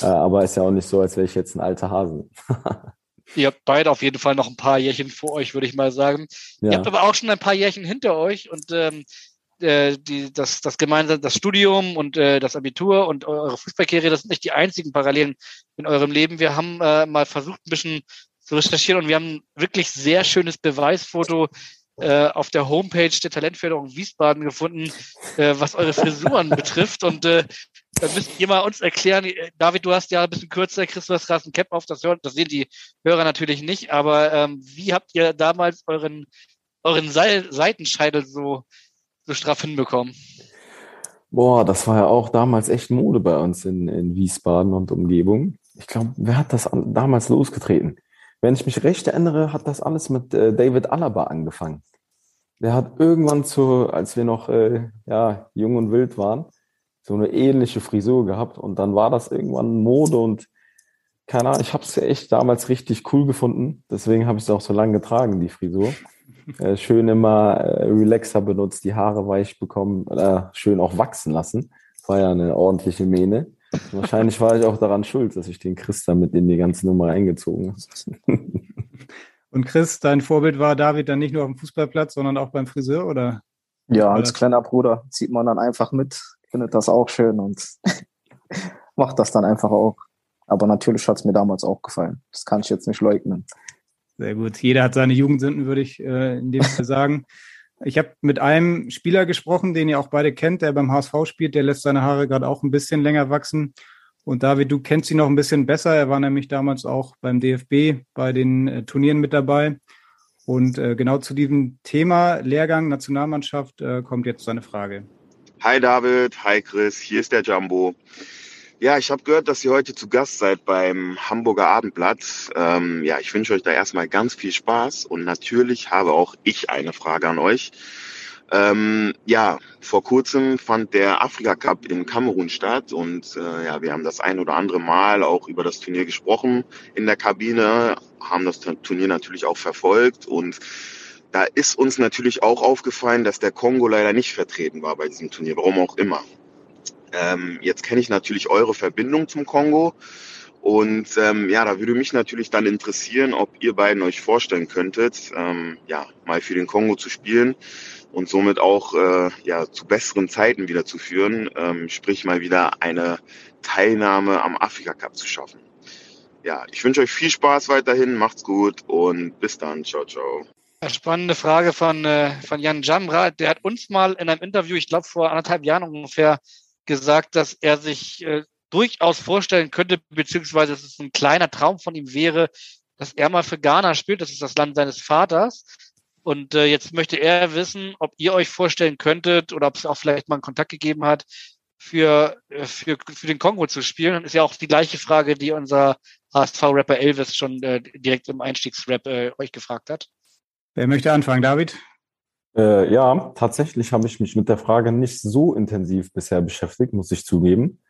Äh, aber ist ja auch nicht so, als wäre ich jetzt ein alter Hase. [laughs] Ihr habt beide auf jeden Fall noch ein paar Jährchen vor euch, würde ich mal sagen. Ja. Ihr habt aber auch schon ein paar Jährchen hinter euch und ähm, äh, die, das, das gemeinsame, das Studium und äh, das Abitur und eure Fußballkarriere, das sind nicht die einzigen Parallelen in eurem Leben. Wir haben äh, mal versucht, ein bisschen zu recherchieren und wir haben ein wirklich sehr schönes Beweisfoto äh, auf der Homepage der Talentförderung Wiesbaden gefunden, äh, was eure Frisuren [laughs] betrifft. Und äh, da müsst ihr mal uns erklären, äh, David, du hast ja ein bisschen kürzer, Chris, du hast gerade ein Cap auf, das, hört, das sehen die Hörer natürlich nicht, aber ähm, wie habt ihr damals euren, euren Seitenscheitel so so straff hinbekommen? Boah, das war ja auch damals echt Mode bei uns in, in Wiesbaden und Umgebung. Ich glaube, wer hat das damals losgetreten? Wenn ich mich recht erinnere, hat das alles mit äh, David Alaba angefangen. Der hat irgendwann zu, als wir noch äh, ja, jung und wild waren, so eine ähnliche Frisur gehabt und dann war das irgendwann Mode und keine Ahnung, ich habe es echt damals richtig cool gefunden. Deswegen habe ich es auch so lange getragen, die Frisur. [laughs] Äh, schön immer äh, Relaxer benutzt, die Haare weich bekommen, äh, schön auch wachsen lassen. War ja eine ordentliche Mähne. Wahrscheinlich war ich auch daran schuld, dass ich den Chris da mit in die ganze Nummer eingezogen habe. [laughs] Und Chris, dein Vorbild war David dann nicht nur auf dem Fußballplatz, sondern auch beim Friseur, oder? Ja, als kleiner Bruder zieht man dann einfach mit, findet das auch schön und [laughs] macht das dann einfach auch. Aber natürlich hat es mir damals auch gefallen. Das kann ich jetzt nicht leugnen. Sehr gut. Jeder hat seine Jugendsünden, würde ich äh, in dem Fall sagen. Ich habe mit einem Spieler gesprochen, den ihr auch beide kennt, der beim HSV spielt. Der lässt seine Haare gerade auch ein bisschen länger wachsen. Und David, du kennst ihn noch ein bisschen besser. Er war nämlich damals auch beim DFB bei den äh, Turnieren mit dabei. Und äh, genau zu diesem Thema Lehrgang Nationalmannschaft äh, kommt jetzt seine Frage. Hi David, hi Chris, hier ist der Jumbo. Ja, ich habe gehört, dass ihr heute zu Gast seid beim Hamburger Abendblatt. Ähm, ja, ich wünsche euch da erstmal ganz viel Spaß und natürlich habe auch ich eine Frage an euch. Ähm, ja, vor kurzem fand der Afrika Cup in Kamerun statt und äh, ja, wir haben das ein oder andere Mal auch über das Turnier gesprochen in der Kabine, haben das Turnier natürlich auch verfolgt und da ist uns natürlich auch aufgefallen, dass der Kongo leider nicht vertreten war bei diesem Turnier, warum auch immer. Ähm, jetzt kenne ich natürlich eure Verbindung zum Kongo und ähm, ja, da würde mich natürlich dann interessieren, ob ihr beiden euch vorstellen könntet, ähm, ja, mal für den Kongo zu spielen und somit auch äh, ja, zu besseren Zeiten wieder zu führen, ähm, sprich mal wieder eine Teilnahme am Afrika Cup zu schaffen ja, ich wünsche euch viel Spaß weiterhin, macht's gut und bis dann. Ciao, ciao. Spannende Frage von, äh, von Jan Jamra. Der hat uns mal in einem Interview, ich glaube vor anderthalb Jahren ungefähr, gesagt, dass er sich äh, durchaus vorstellen könnte, beziehungsweise dass es ein kleiner Traum von ihm wäre, dass er mal für Ghana spielt. Das ist das Land seines Vaters. Und äh, jetzt möchte er wissen, ob ihr euch vorstellen könntet oder ob es auch vielleicht mal einen Kontakt gegeben hat, für, äh, für, für den Kongo zu spielen. Und ist ja auch die gleiche Frage, die unser HSV-Rapper Elvis schon äh, direkt im Einstiegsrap äh, euch gefragt hat. Wer möchte anfangen, David? Äh, ja, tatsächlich habe ich mich mit der Frage nicht so intensiv bisher beschäftigt, muss ich zugeben.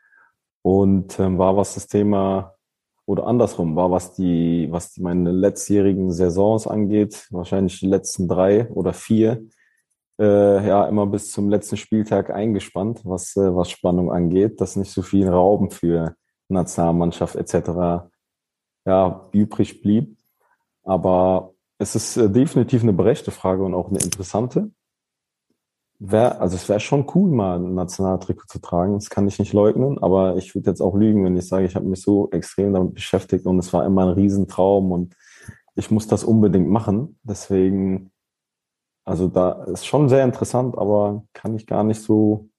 Und ähm, war, was das Thema oder andersrum war, was die, was die meine letztjährigen Saisons angeht, wahrscheinlich die letzten drei oder vier, äh, ja immer bis zum letzten Spieltag eingespannt, was, äh, was Spannung angeht, dass nicht so viel Raum für Nationalmannschaft etc. ja, übrig blieb. Aber es ist äh, definitiv eine berechte Frage und auch eine interessante. Wär, also es wäre schon cool, mal ein Nationaltrikot zu tragen, das kann ich nicht leugnen, aber ich würde jetzt auch lügen, wenn ich sage, ich habe mich so extrem damit beschäftigt und es war immer ein Riesentraum und ich muss das unbedingt machen. Deswegen also da ist schon sehr interessant, aber kann ich gar nicht so,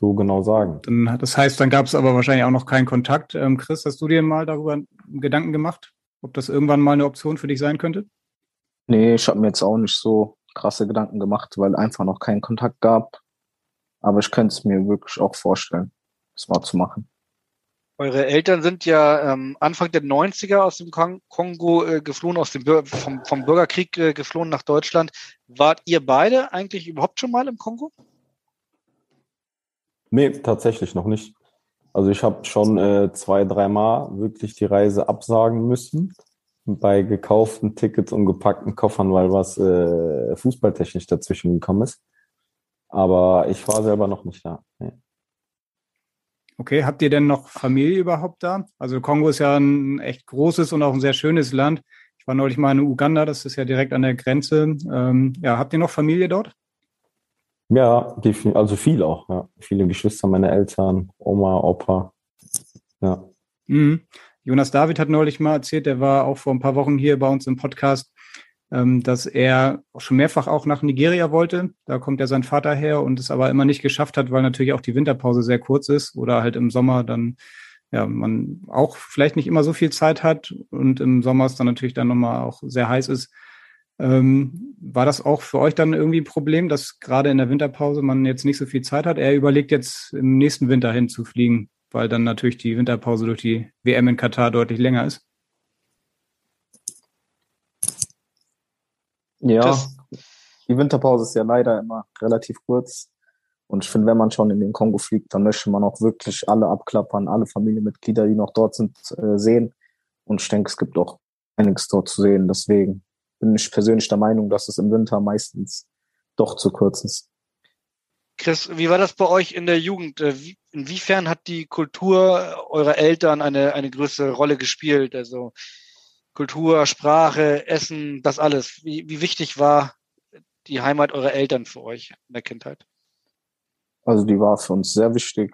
so genau sagen. Das heißt, dann gab es aber wahrscheinlich auch noch keinen Kontakt. Ähm, Chris, hast du dir mal darüber Gedanken gemacht, ob das irgendwann mal eine Option für dich sein könnte? Nee, ich habe mir jetzt auch nicht so krasse Gedanken gemacht, weil einfach noch keinen Kontakt gab. Aber ich könnte es mir wirklich auch vorstellen, das mal zu machen. Eure Eltern sind ja ähm, Anfang der 90er aus dem Kongo äh, geflohen, aus dem Bür vom, vom Bürgerkrieg äh, geflohen nach Deutschland. Wart ihr beide eigentlich überhaupt schon mal im Kongo? Nee, tatsächlich noch nicht. Also ich habe schon äh, zwei, dreimal wirklich die Reise absagen müssen bei gekauften Tickets und gepackten Koffern, weil was äh, fußballtechnisch dazwischen gekommen ist. Aber ich war selber noch nicht da. Nee. Okay, habt ihr denn noch Familie überhaupt da? Also Kongo ist ja ein echt großes und auch ein sehr schönes Land. Ich war neulich mal in Uganda, das ist ja direkt an der Grenze. Ähm, ja, habt ihr noch Familie dort? Ja, also viel auch. Ja. Viele Geschwister, meine Eltern, Oma, Opa. Ja. Mhm. Jonas David hat neulich mal erzählt, der war auch vor ein paar Wochen hier bei uns im Podcast ähm, dass er schon mehrfach auch nach Nigeria wollte. Da kommt ja sein Vater her und es aber immer nicht geschafft hat, weil natürlich auch die Winterpause sehr kurz ist oder halt im Sommer dann ja, man auch vielleicht nicht immer so viel Zeit hat und im Sommer es dann natürlich dann nochmal auch sehr heiß ist. Ähm, war das auch für euch dann irgendwie ein Problem, dass gerade in der Winterpause man jetzt nicht so viel Zeit hat? Er überlegt jetzt im nächsten Winter hinzufliegen, weil dann natürlich die Winterpause durch die WM in Katar deutlich länger ist. Ja, das, die Winterpause ist ja leider immer relativ kurz. Und ich finde, wenn man schon in den Kongo fliegt, dann möchte man auch wirklich alle abklappern, alle Familienmitglieder, die noch dort sind, äh, sehen. Und ich denke, es gibt auch einiges dort zu sehen. Deswegen bin ich persönlich der Meinung, dass es im Winter meistens doch zu kurz ist. Chris, wie war das bei euch in der Jugend? Äh, inwiefern hat die Kultur eurer Eltern eine, eine größere Rolle gespielt? Also Kultur, Sprache, Essen, das alles. Wie, wie wichtig war die Heimat eurer Eltern für euch in der Kindheit? Also die war für uns sehr wichtig.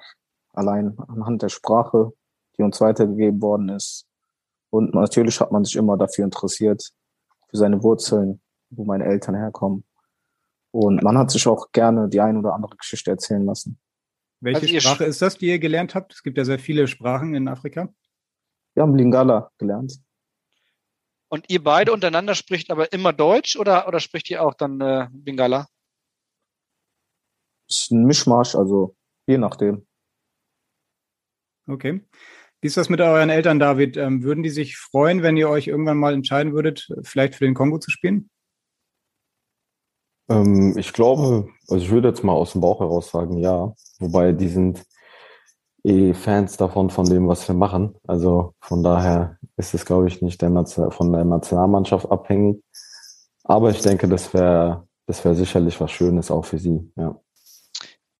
allein anhand der Sprache, die uns weitergegeben worden ist. Und natürlich hat man sich immer dafür interessiert, für seine Wurzeln, wo meine Eltern herkommen. Und man hat sich auch gerne die ein oder andere Geschichte erzählen lassen. Welche Also Sprache ist das, die ihr gelernt habt? Es gibt ja sehr viele Sprachen in Afrika. Wir haben Lingala gelernt. Und ihr beide untereinander spricht aber immer Deutsch oder, oder spricht ihr auch dann äh, Bengala? ist ein Mischmasch, also je nachdem. Okay. Wie ist das mit euren Eltern, David? Ähm, würden die sich freuen, wenn ihr euch irgendwann mal entscheiden würdet, vielleicht für den Kongo zu spielen? Ähm, ich glaube, also ich würde jetzt mal aus dem Bauch heraus sagen, ja. Wobei die sind eh Fans davon, von dem, was wir machen. Also von daher ist es, glaube ich, nicht der von der Nationalmannschaft abhängig. Aber ich denke, das wäre das wäre sicherlich was Schönes auch für sie, ja.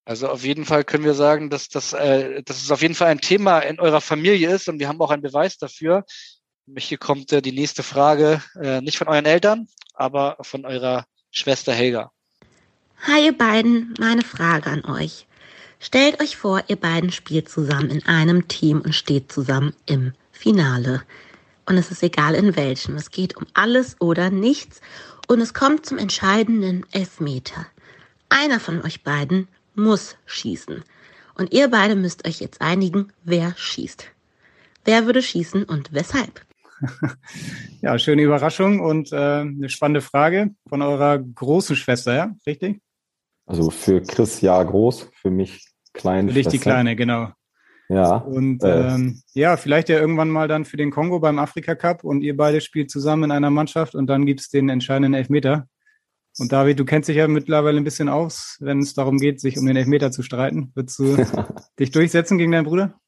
Also auf jeden Fall können wir sagen, dass, das, äh, dass es auf jeden Fall ein Thema in eurer Familie ist und wir haben auch einen Beweis dafür. Hier kommt äh, die nächste Frage, äh, nicht von euren Eltern, aber von eurer Schwester Helga. Hi ihr beiden, meine Frage an euch. Stellt euch vor, ihr beiden spielt zusammen in einem Team und steht zusammen im Finale. Und es ist egal in welchem. Es geht um alles oder nichts. Und es kommt zum entscheidenden Elfmeter. Einer von euch beiden muss schießen. Und ihr beide müsst euch jetzt einigen, wer schießt. Wer würde schießen und weshalb? [laughs] Ja, schöne Überraschung und äh, eine spannende Frage von eurer großen Schwester, ja? Richtig? Also für Chris ja groß, für mich klein. Für dich die. Kleine, genau. Ja. Und Äh. ähm, ja, vielleicht ja irgendwann mal dann für den Kongo beim Afrika Cup und ihr beide spielt zusammen in einer Mannschaft und dann gibt's den entscheidenden Elfmeter. Und David, du kennst dich ja mittlerweile ein bisschen aus, wenn es darum geht, sich um den Elfmeter zu streiten. Würdest du [laughs] dich durchsetzen gegen deinen Bruder?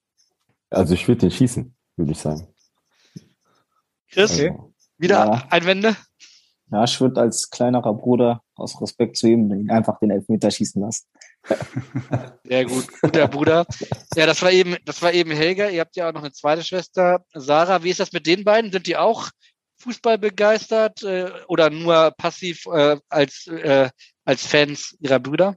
Also ich würde den schießen, würde ich sagen. Chris, Okay. wieder Ja. Einwände? Ja, ich würde als kleinerer Bruder aus Respekt zu ihm einfach den Elfmeter schießen lassen. [laughs] Sehr gut, guter Bruder. Ja, das war eben, das war eben Helga. Ihr habt ja auch noch eine zweite Schwester, Sarah. Wie ist das mit den beiden? Sind die auch Fußball begeistert äh, oder nur passiv äh, als, äh, als Fans ihrer Brüder?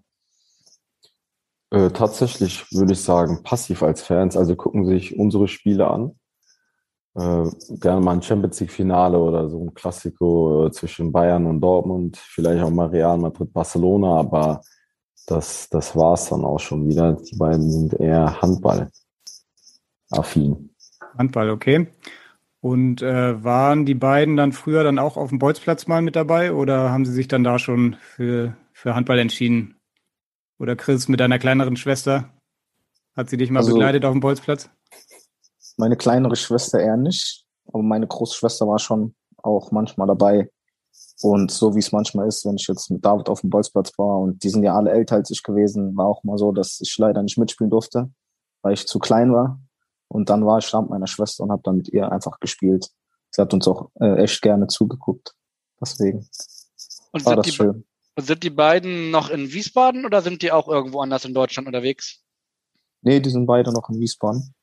Äh, tatsächlich würde ich sagen, passiv als Fans, also gucken sich unsere Spiele an. Äh, gerne mal ein Champions League Finale oder so ein Klassiko äh, zwischen Bayern und Dortmund, vielleicht auch mal Real Madrid, Barcelona, aber das, das war's dann auch schon wieder. Die beiden sind eher Handball affin. Handball, okay. Und äh, waren die beiden dann früher dann auch auf dem Bolzplatz mal mit dabei oder haben sie sich dann da schon für, für Handball entschieden? Oder Chris mit deiner kleineren Schwester? Hat sie dich mal Also- begleitet auf dem Bolzplatz? Meine kleinere Schwester eher nicht, aber meine Großschwester war schon auch manchmal dabei. Und so wie es manchmal ist, wenn ich jetzt mit David auf dem Bolzplatz war und die sind ja alle älter als ich gewesen, war auch mal so, dass ich leider nicht mitspielen durfte, weil ich zu klein war. Und dann war ich da mit meiner Schwester und habe dann mit ihr einfach gespielt. Sie hat uns auch äh, echt gerne zugeguckt. Deswegen Und war das die, schön. und sind die beiden noch in Wiesbaden oder sind die auch irgendwo anders in Deutschland unterwegs? Nee, die sind beide noch in Wiesbaden.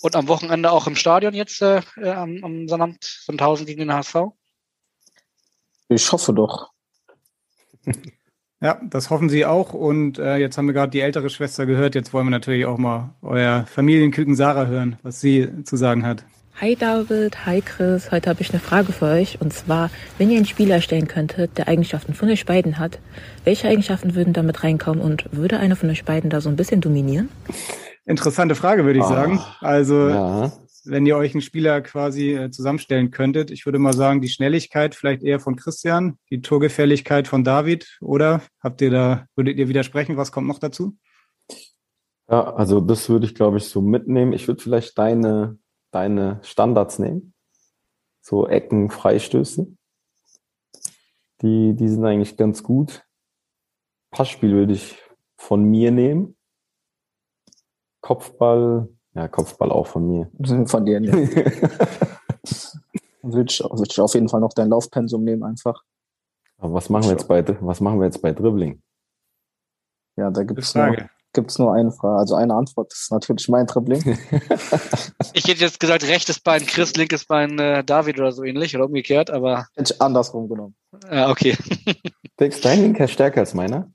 Und am Wochenende auch im Stadion jetzt äh, äh, am, am Sonnabend Sandhausen gegen den HSV? Ich hoffe doch. [laughs] Ja, das hoffen sie auch. Und äh, jetzt haben wir gerade die ältere Schwester gehört. Jetzt wollen wir natürlich auch mal euer Familienküken Sarah hören, was sie zu sagen hat. Hi David, hi Chris. Heute habe ich eine Frage für euch. Und zwar, wenn ihr einen Spieler erstellen könntet, der Eigenschaften von euch beiden hat, welche Eigenschaften würden damit reinkommen und würde einer von euch beiden da so ein bisschen dominieren? Interessante Frage, würde ich Ah, sagen. Also, Ja, wenn ihr euch einen Spieler quasi äh, zusammenstellen könntet, ich würde mal sagen, die Schnelligkeit vielleicht eher von Christian, die Torgefährlichkeit von David, oder? Habt ihr da, würdet ihr widersprechen? Was kommt noch dazu? ja, also das würde ich, glaube ich, so mitnehmen. Ich würde vielleicht deine, deine Standards nehmen. So Ecken, Freistöße. Die, die sind eigentlich ganz gut. Passspiel würde ich von mir nehmen. Kopfball, ja, Kopfball auch von mir. [laughs] Von dir. [laughs] Ja. Würde ich, auf jeden Fall noch dein Laufpensum nehmen einfach. Aber was machen wir jetzt bei, was machen wir jetzt bei Dribbling? Ja, da Gute gibt's nur, gibt's nur eine Frage. Also eine Antwort das ist natürlich mein Dribbling. [laughs] Ich hätte jetzt gesagt, rechtes Bein Chris, linkes Bein äh, David oder so ähnlich oder umgekehrt, aber Hätte ich andersrum genommen. äh, okay. Denkst du, dein Linker ist stärker als meiner?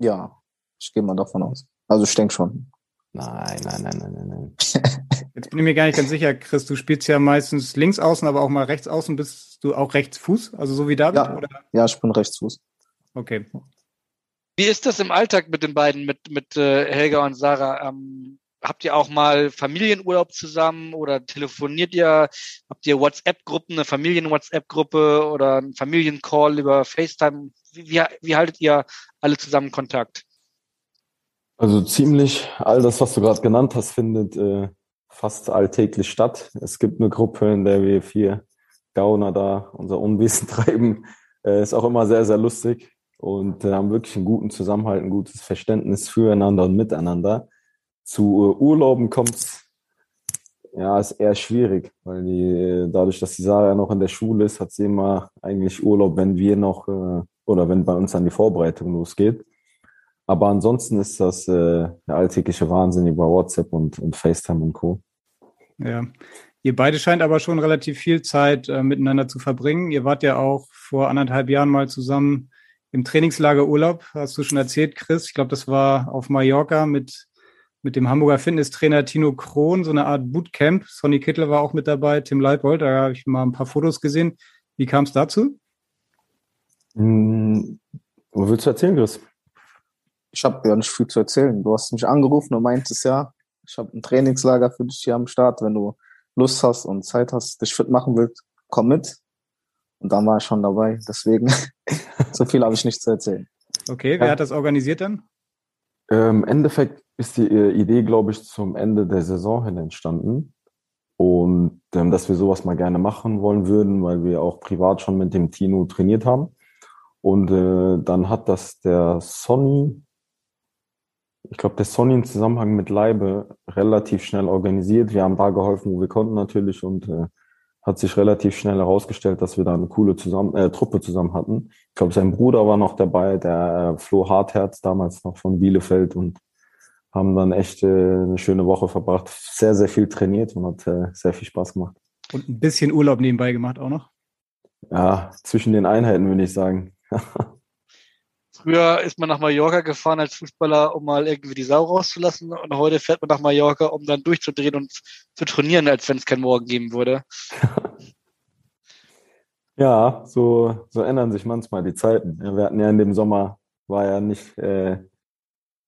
Ja, ich gehe mal davon aus. Also ich denke schon. Nein, nein, nein, nein, nein, nein. [laughs] Jetzt bin ich mir gar nicht ganz sicher, Chris, du spielst ja meistens links außen, aber auch mal rechts außen. Bist du auch Rechtsfuß, also so wie David? Ja, oder? ja ich bin Rechtsfuß. Okay. Wie ist das im Alltag mit den beiden, mit, mit äh, Helga und Sarah? Ähm, habt ihr auch mal Familienurlaub zusammen oder telefoniert ihr? Habt ihr WhatsApp-Gruppen, eine Familien-WhatsApp-Gruppe oder einen Familiencall über FaceTime? Wie, wie, wie haltet ihr alle zusammen Kontakt? Also ziemlich all das, was du gerade genannt hast, findet äh, fast alltäglich statt. Es gibt eine Gruppe, in der wir vier Gauner da unser Unwesen [laughs] treiben. Äh, ist auch immer sehr, sehr lustig und äh, haben wirklich einen guten Zusammenhalt, ein gutes Verständnis füreinander und miteinander. Zu äh, Urlauben kommt's ja, ist eher schwierig, weil die, dadurch, dass die Sarah noch in der Schule ist, hat sie immer eigentlich Urlaub, wenn wir noch äh, oder wenn bei uns dann die Vorbereitung losgeht. Aber ansonsten ist das äh, der alltägliche Wahnsinn über WhatsApp und, und FaceTime und Co. Ja. Ihr beide scheint aber schon relativ viel Zeit äh, miteinander zu verbringen. Ihr wart ja auch vor anderthalb Jahren mal zusammen im Trainingslager Urlaub, hast du schon erzählt, Chris. Ich glaube, das war auf Mallorca mit, mit dem Hamburger Fitnesstrainer Tino Krohn, so eine Art Bootcamp. Sonny Kittel war auch mit dabei, Tim Leipold, da habe ich mal ein paar Fotos gesehen. Wie kam es dazu? Hm, was willst du erzählen, Chris? Ich habe ja nicht viel zu erzählen. Du hast mich angerufen und meintest ja, ich habe ein Trainingslager für dich hier am Start. Wenn du Lust hast und Zeit hast, dich fit machen willst, komm mit. Und dann war ich schon dabei. Deswegen, [laughs] so viel habe ich nicht zu erzählen. Okay, wer ja. hat das organisiert dann? Im Endeffekt ist die äh, Idee, glaube ich, zum Ende der Saison hin entstanden. Und ähm, dass wir sowas mal gerne machen wollen würden, weil wir auch privat schon mit dem Tino trainiert haben. Und äh, dann hat das der Sonny, ich glaube, der Sonny im Zusammenhang mit Leibe relativ schnell organisiert. Wir haben da geholfen, wo wir konnten natürlich und äh, hat sich relativ schnell herausgestellt, dass wir da eine coole zusammen, äh, Truppe zusammen hatten. Ich glaube, sein Bruder war noch dabei, der äh, Flo Hartherz, damals noch von Bielefeld und haben dann echt äh, eine schöne Woche verbracht. Sehr, sehr viel trainiert und hat äh, sehr viel Spaß gemacht. Und ein bisschen Urlaub nebenbei gemacht auch noch? Ja, zwischen den Einheiten würde ich sagen. [laughs] Früher ist man nach Mallorca gefahren als Fußballer, um mal irgendwie die Sau rauszulassen. Und heute fährt man nach Mallorca, um dann durchzudrehen und zu trainieren, als wenn es kein Morgen geben würde. [laughs] ja, so, so ändern sich manchmal die Zeiten. Wir hatten ja in dem Sommer, war ja nicht äh,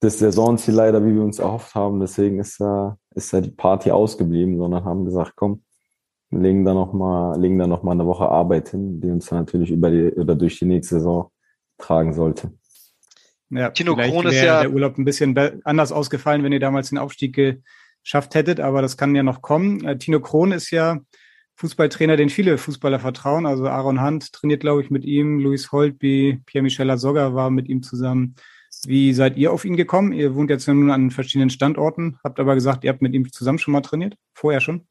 das Saisonziel leider, wie wir uns erhofft haben. Deswegen ist ja, ist ja die Party ausgeblieben, sondern haben gesagt, komm, legen da noch mal, legen da noch eine Woche Arbeit hin, die uns dann natürlich über die oder durch die nächste Saison tragen sollte. Ja, Tino Kron ist ja der Urlaub ein bisschen anders ausgefallen, wenn ihr damals den Aufstieg geschafft hättet, aber das kann ja noch kommen. Äh, Tino Kron ist ja Fußballtrainer, den viele Fußballer vertrauen. Also Aaron Hunt trainiert, glaube ich, mit ihm, Luis Holtby, Pierre-Michel Lasogga war mit ihm zusammen. Wie seid ihr auf ihn gekommen? Ihr wohnt jetzt ja nun an verschiedenen Standorten, habt aber gesagt, ihr habt mit ihm zusammen schon mal trainiert, vorher schon?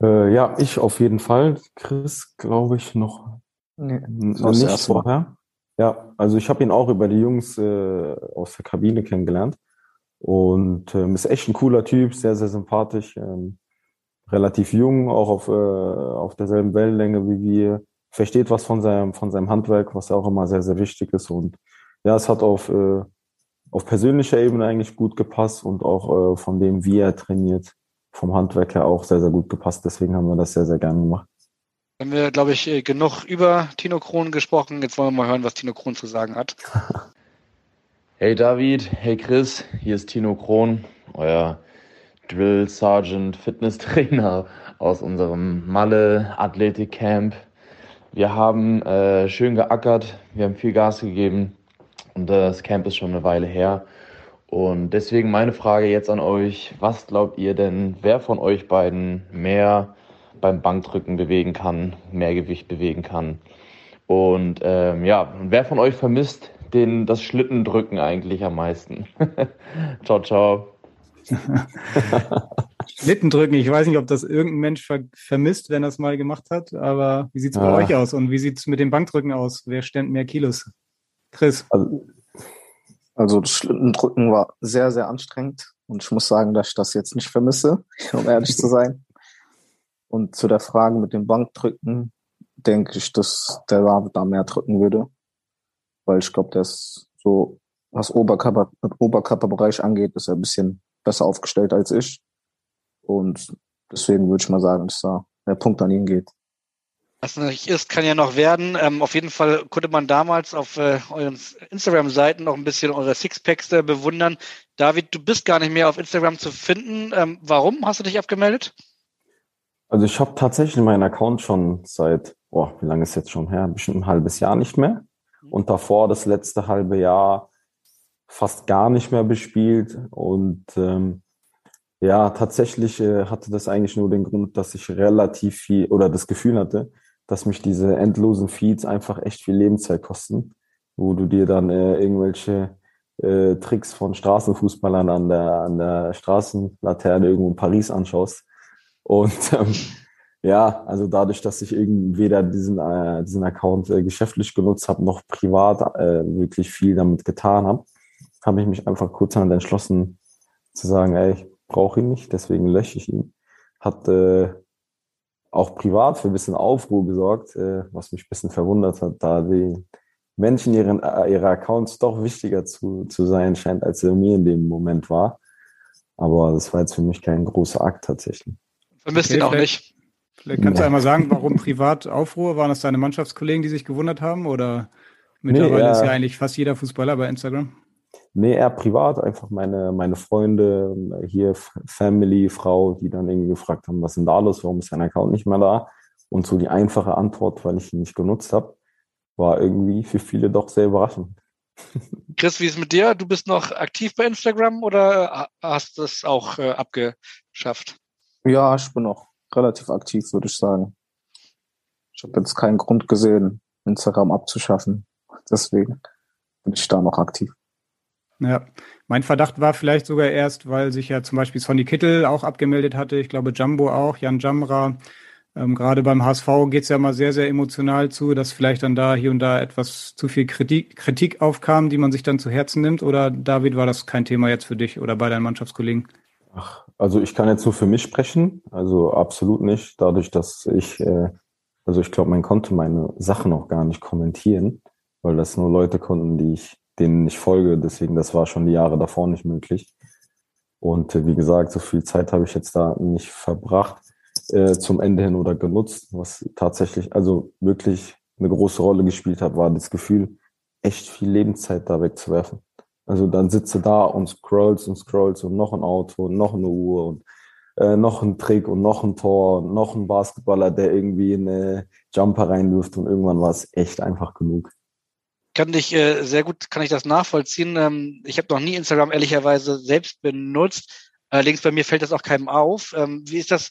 Äh, ja, ich auf jeden Fall. Chris, glaube ich, noch, nee, noch nicht vorher. Ja, also ich habe ihn auch über die Jungs äh, aus der Kabine kennengelernt. Und ähm, ist echt ein cooler Typ, sehr, sehr sympathisch, ähm, relativ jung, auch auf, äh, auf derselben Wellenlänge wie wir, versteht was von seinem, von seinem Handwerk, was auch immer sehr, sehr wichtig ist. Und ja, es hat auf, äh, auf persönlicher Ebene eigentlich gut gepasst und auch äh, von dem, wie er trainiert, vom Handwerk her auch sehr, sehr gut gepasst. Deswegen haben wir das sehr, sehr gerne gemacht haben wir, glaube ich, äh, genug über Tino Kron gesprochen. Jetzt wollen wir mal hören, was Tino Kron zu sagen hat. [laughs] Hey David, hey Chris, hier ist Tino Kron, euer Drill Sergeant Fitness Trainer aus unserem Malle Athletik Camp. Wir haben äh, schön geackert, wir haben viel Gas gegeben und äh, das Camp ist schon eine Weile her. Und deswegen meine Frage jetzt an euch, was glaubt ihr denn, wer von euch beiden mehr beim Bankdrücken bewegen kann, mehr Gewicht bewegen kann. Und ähm, ja, wer von euch vermisst den, das Schlittendrücken eigentlich am meisten? [laughs] ciao, ciao. [laughs] Schlittendrücken, ich weiß nicht, ob das irgendein Mensch ver vermisst, wenn er es mal gemacht hat, aber wie sieht es bei ja. euch aus und wie sieht es mit dem Bankdrücken aus? Wer stemmt mehr Kilos? Chris? Also, also das Schlittendrücken war sehr, sehr anstrengend und ich muss sagen, dass ich das jetzt nicht vermisse, [laughs] um ehrlich zu sein. Und zu der Frage mit dem Bankdrücken denke ich, dass der da mehr drücken würde. Weil ich glaube, der ist so, was Oberkörper, Oberkörperbereich angeht, ist er ein bisschen besser aufgestellt als ich. Und deswegen würde ich mal sagen, dass da der Punkt an ihn geht. Was natürlich ist, kann ja noch werden. Ähm, auf jeden Fall konnte man damals auf äh, euren Instagram-Seiten noch ein bisschen eure Sixpacks äh, bewundern. David, du bist gar nicht mehr auf Instagram zu finden. Ähm, warum hast du dich abgemeldet? Also ich habe tatsächlich meinen Account schon seit, oh, wie lange ist jetzt schon her? Bestimmt ein halbes Jahr nicht mehr. Und davor das letzte halbe Jahr fast gar nicht mehr bespielt. Und ähm, ja, tatsächlich äh, hatte das eigentlich nur den Grund, dass ich relativ viel oder das Gefühl hatte, dass mich diese endlosen Feeds einfach echt viel Lebenszeit kosten, wo du dir dann äh, irgendwelche äh, Tricks von Straßenfußballern an der, an der Straßenlaterne irgendwo in Paris anschaust. Und [laughs] ähm, ja, also dadurch, dass ich irgendwie weder diesen, äh, diesen Account äh, geschäftlich genutzt habe, noch privat äh, wirklich viel damit getan habe, habe ich mich einfach kurzerhand entschlossen zu sagen, ey, ich brauche ihn nicht, deswegen lösche ich ihn. Hat äh, auch privat für ein bisschen Aufruhr gesorgt, äh, was mich ein bisschen verwundert hat, da die Menschen ihren, äh, ihre Accounts doch wichtiger zu, zu sein scheint, als er mir in dem Moment war. Aber das war jetzt für mich kein großer Akt tatsächlich. Vermisst okay, ihn auch nicht. Vielleicht kannst du einmal sagen, warum privat Aufruhr? Waren das deine Mannschaftskollegen, die sich gewundert haben? Oder mittlerweile nee, ist ja eigentlich fast jeder Fußballer bei Instagram? Nee, eher privat, einfach meine, meine Freunde, hier Family, Frau, die dann irgendwie gefragt haben, was ist denn da los, warum ist dein Account nicht mehr da? Und so die einfache Antwort, weil ich ihn nicht genutzt habe, war irgendwie für viele doch sehr überraschend. [laughs] Chris, wie ist es mit dir? Du bist noch aktiv bei Instagram oder hast du es auch äh, abgeschafft? Ja, ich bin noch relativ aktiv, würde ich sagen. Ich habe jetzt keinen Grund gesehen, Instagram abzuschaffen. Deswegen bin ich da noch aktiv. Ja, mein Verdacht war vielleicht sogar erst, weil sich ja zum Beispiel Sonny Kittel auch abgemeldet hatte, ich glaube Jumbo auch, Jan Jamra. Ähm, gerade beim HSV geht es ja mal sehr, sehr emotional zu, dass vielleicht dann da hier und da etwas zu viel Kritik, Kritik aufkam, die man sich dann zu Herzen nimmt. Oder David, war das kein Thema jetzt für dich oder bei deinen Mannschaftskollegen? Ach, also ich kann jetzt nur für mich sprechen, also absolut nicht. Dadurch, dass ich, äh, also ich glaube, man konnte meine Sachen auch gar nicht kommentieren, weil das nur Leute konnten, die ich denen ich folge. Deswegen, das war schon die Jahre davor nicht möglich. Und äh, wie gesagt, so viel Zeit habe ich jetzt da nicht verbracht äh, zum Ende hin oder genutzt. Was tatsächlich, also wirklich eine große Rolle gespielt hat, war das Gefühl, echt viel Lebenszeit da wegzuwerfen. Also dann sitze da und scrollst und scrollst und noch ein Auto und noch eine Uhr und äh, noch ein Trick und noch ein Tor und noch ein Basketballer, der irgendwie eine Jumper reinwirft und irgendwann war es echt einfach genug kann dich äh, sehr gut, kann ich das nachvollziehen. Ähm, ich habe noch nie Instagram ehrlicherweise selbst benutzt. Allerdings bei mir fällt das auch keinem auf. Ähm, wie ist das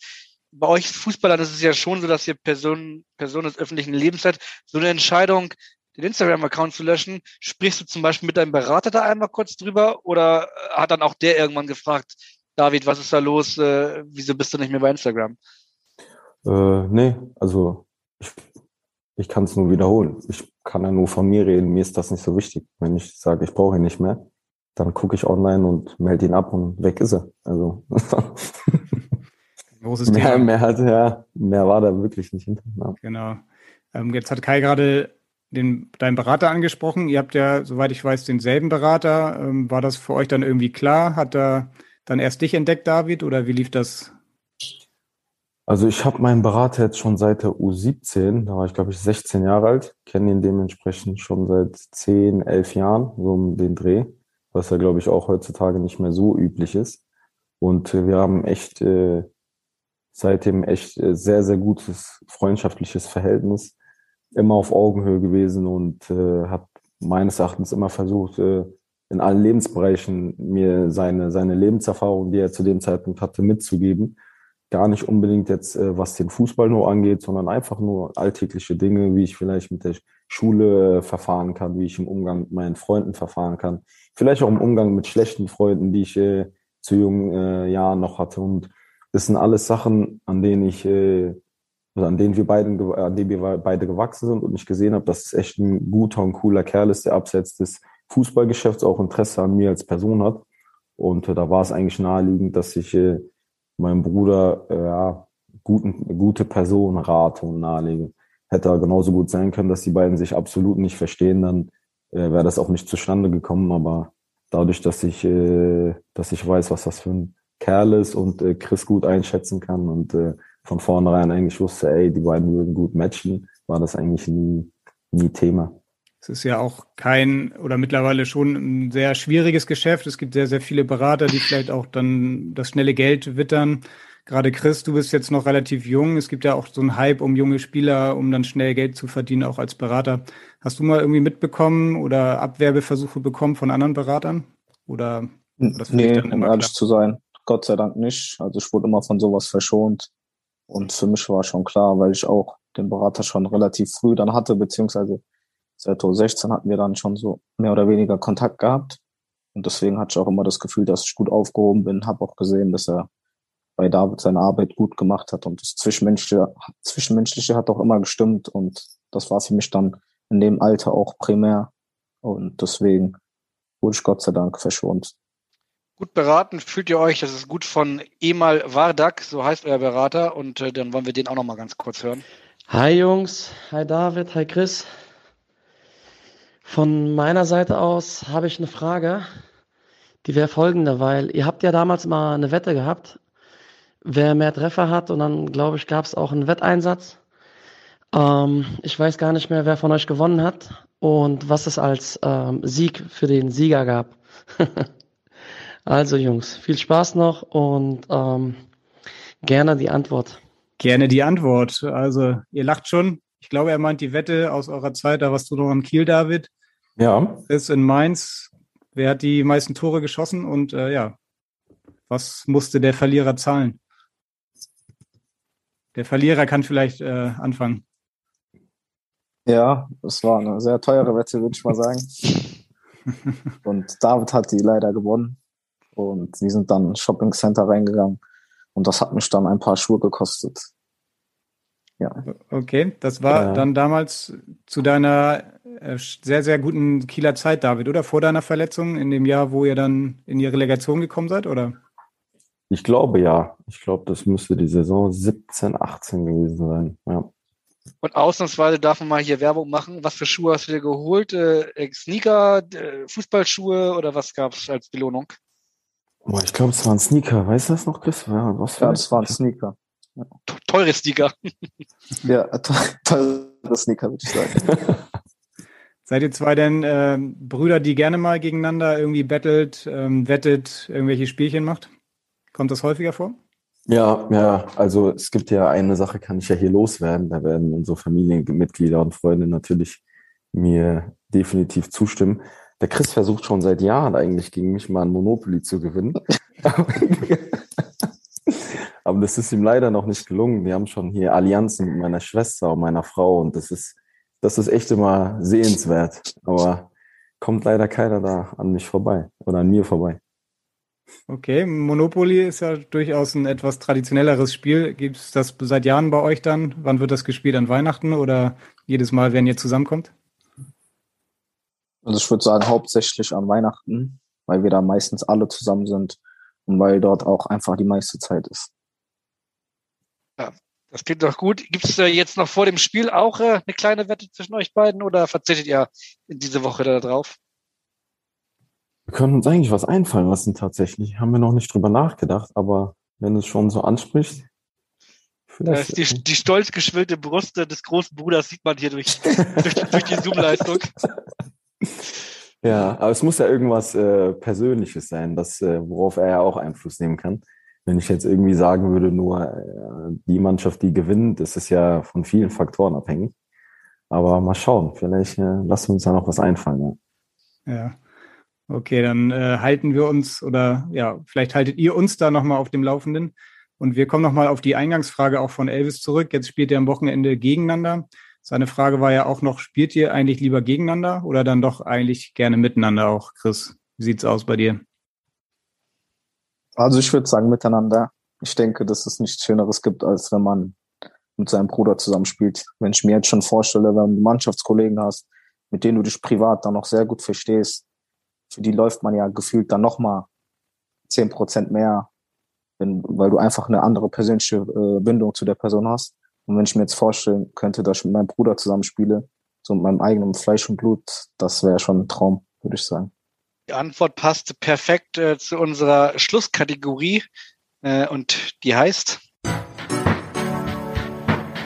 bei euch Fußballern? Ist es ja schon so, dass ihr Person, Person des öffentlichen Lebens seid. So eine Entscheidung, den Instagram-Account zu löschen, sprichst du zum Beispiel mit deinem Berater da einmal kurz drüber oder hat dann auch der irgendwann gefragt, David, was ist da los? Äh, wieso bist du nicht mehr bei Instagram? Äh, nee, also ich, ich kann es nur wiederholen. Ich kann ja nur von mir reden. Mir ist das nicht so wichtig. Wenn ich sage, ich brauche ihn nicht mehr, dann gucke ich online und melde ihn ab und weg ist er. Also [laughs] Großes [laughs] mehr, Thema. mehr hat ja, mehr war da wirklich nicht hinter. Ja. Genau. Ähm, jetzt hat Kai gerade den, deinen Berater angesprochen. Ihr habt ja, soweit ich weiß, denselben Berater. Ähm, war das für euch dann irgendwie klar? Hat er dann erst dich entdeckt, David, oder wie lief das also ich habe meinen Berater jetzt schon seit der U17, da war ich glaube ich 16 Jahre alt, kenne ihn dementsprechend schon seit 10, 11 Jahren, so um den Dreh, was ja glaube ich auch heutzutage nicht mehr so üblich ist. Und wir haben echt äh, seitdem echt äh, sehr, sehr gutes freundschaftliches Verhältnis, immer auf Augenhöhe gewesen und äh, hat meines Erachtens immer versucht, äh, in allen Lebensbereichen mir seine, seine Lebenserfahrung, die er zu dem Zeitpunkt hatte, mitzugeben gar nicht unbedingt jetzt, äh, was den Fußball nur angeht, sondern einfach nur alltägliche Dinge, wie ich vielleicht mit der Schule äh, verfahren kann, wie ich im Umgang mit meinen Freunden verfahren kann, vielleicht auch im Umgang mit schlechten Freunden, die ich äh, zu jungen äh, Jahren noch hatte. Und das sind alles Sachen, an denen ich, äh, also an denen wir beiden, an denen wir beide gewachsen sind und ich gesehen habe, dass es echt ein guter und cooler Kerl ist, der abseits des Fußballgeschäfts auch Interesse an mir als Person hat. Und äh, da war es eigentlich naheliegend, dass ich äh, meinem Bruder äh, ja, guten, gute Person rate und nahelege. Hätte genauso gut sein können, dass die beiden sich absolut nicht verstehen, dann äh, wäre das auch nicht zustande gekommen. Aber dadurch, dass ich, äh, dass ich weiß, was das für ein Kerl ist und äh, Chris gut einschätzen kann und äh, von vornherein eigentlich wusste, ey, die beiden würden gut matchen, war das eigentlich nie, nie Thema. Es ist ja auch kein oder mittlerweile schon ein sehr schwieriges Geschäft. Es gibt sehr, sehr viele Berater, die vielleicht auch dann das schnelle Geld wittern. Gerade Chris, du bist jetzt noch relativ jung. Es gibt ja auch so einen Hype um junge Spieler, um dann schnell Geld zu verdienen, auch als Berater. Hast du mal irgendwie mitbekommen oder Abwerbeversuche bekommen von anderen Beratern? Oder das nee, um ehrlich klar? zu sein, Gott sei Dank nicht. Also ich wurde immer von sowas verschont. Und für mich war schon klar, weil ich auch den Berater schon relativ früh dann hatte, beziehungsweise seit 2016 hatten wir dann schon so mehr oder weniger Kontakt gehabt. Und deswegen hatte ich auch immer das Gefühl, dass ich gut aufgehoben bin, habe auch gesehen, dass er bei David seine Arbeit gut gemacht hat und das Zwischenmenschliche, Zwischenmenschliche hat auch immer gestimmt und das war für mich dann in dem Alter auch primär und deswegen wurde ich Gott sei Dank verschont. Gut beraten fühlt ihr euch, das ist gut von Emal Wardak, so heißt euer Berater und äh, dann wollen wir den auch noch mal ganz kurz hören. Hi Jungs, hi David, hi Chris. Von meiner Seite aus habe ich eine Frage, die wäre folgende, weil ihr habt ja damals mal eine Wette gehabt wer mehr Treffer hat. Und dann, glaube ich, gab es auch einen Wetteinsatz. Ähm, ich weiß gar nicht mehr, wer von euch gewonnen hat und was es als ähm, Sieg für den Sieger gab. [laughs] also Jungs, viel Spaß noch und ähm, gerne die Antwort. Gerne die Antwort. Also ihr lacht schon. Ich glaube, er meint die Wette aus eurer Zeit. Da warst du noch am Kiel, David. Ja. Ist in Mainz. Wer hat die meisten Tore geschossen? Und äh, ja, was musste der Verlierer zahlen? Der Verlierer kann vielleicht äh, anfangen. Ja, es war eine sehr teure Wette, würde ich mal sagen. [laughs] und David hat die leider gewonnen. Und wir sind dann ins Shopping Center reingegangen. Und das hat mich dann ein paar Schuhe gekostet. Ja. Okay, das war ja. dann damals zu deiner äh, sehr, sehr guten Kieler Zeit, David, oder? Vor deiner Verletzung, in dem Jahr, wo ihr dann in die Relegation gekommen seid, oder? Ich glaube ja. Ich glaube, das müsste die Saison 17, 18 gewesen sein. Ja. Und ausnahmsweise darf man mal hier Werbung machen. Was für Schuhe hast du dir geholt? Äh, Sneaker, äh, Fußballschuhe oder was gab es als Belohnung? Boah, ich glaube, es waren Sneaker. Weißt du das noch, Chris? Ja, was ja das waren Sneaker. Ja. Teure Sneaker. [laughs] ja, teure Sneaker, würde ich sagen. [laughs] Seid ihr zwei denn äh, Brüder, die gerne mal gegeneinander irgendwie bettelt, ähm, wettet, irgendwelche Spielchen macht? Kommt das häufiger vor? Ja, ja, also es gibt ja eine Sache, kann ich ja hier loswerden. Da werden unsere Familienmitglieder und Freunde natürlich mir definitiv zustimmen. Der Chris versucht schon seit Jahren eigentlich gegen mich mal ein Monopoly zu gewinnen. [laughs] Aber das ist ihm leider noch nicht gelungen. Wir haben schon hier Allianzen mit meiner Schwester und meiner Frau und das ist, das ist echt immer sehenswert. Aber kommt leider keiner da an mich vorbei oder an mir vorbei. Okay, Monopoly ist ja durchaus ein etwas traditionelleres Spiel. Gibt es das seit Jahren bei euch dann? Wann wird das gespielt? An Weihnachten oder jedes Mal, wenn ihr zusammenkommt? Also ich würde sagen, hauptsächlich an Weihnachten, weil wir da meistens alle zusammen sind und weil dort auch einfach die meiste Zeit ist. Ja, das klingt doch gut. Gibt es äh, jetzt noch vor dem Spiel auch äh, eine kleine Wette zwischen euch beiden oder verzichtet ihr in diese Woche darauf? Wir können uns eigentlich was einfallen lassen tatsächlich. Haben wir noch nicht drüber nachgedacht, aber wenn es schon so anspricht. Die, die stolz geschwillte Brust des großen Bruders sieht man hier durch, [laughs] durch, durch die Zoom-Leistung. [laughs] Ja, aber es muss ja irgendwas äh, Persönliches sein, das, äh, worauf er ja auch Einfluss nehmen kann. Wenn ich jetzt irgendwie sagen würde, nur äh, die Mannschaft, die gewinnt, das ist ja von vielen Faktoren abhängig. Aber mal schauen, vielleicht äh, lassen wir uns da noch was einfallen. Ja. ja. Okay, dann äh, halten wir uns oder ja, vielleicht haltet ihr uns da nochmal auf dem Laufenden. Und wir kommen nochmal auf die Eingangsfrage auch von Elvis zurück. Jetzt spielt ihr am Wochenende gegeneinander. Seine Frage war ja auch noch, spielt ihr eigentlich lieber gegeneinander oder dann doch eigentlich gerne miteinander auch, Chris? Wie sieht's aus bei dir? Also ich würde sagen miteinander. Ich denke, dass es nichts Schöneres gibt, als wenn man mit seinem Bruder zusammenspielt. Wenn ich mir jetzt schon vorstelle, wenn du Mannschaftskollegen hast, mit denen du dich privat dann noch sehr gut verstehst, für die läuft man ja gefühlt dann nochmal zehn Prozent mehr, wenn, weil du einfach eine andere persönliche äh, Bindung zu der Person hast. Und wenn ich mir jetzt vorstellen könnte, dass ich mit meinem Bruder zusammenspiele, so mit meinem eigenen Fleisch und Blut, das wäre schon ein Traum, würde ich sagen. Die Antwort passt perfekt äh, zu unserer Schlusskategorie äh, und die heißt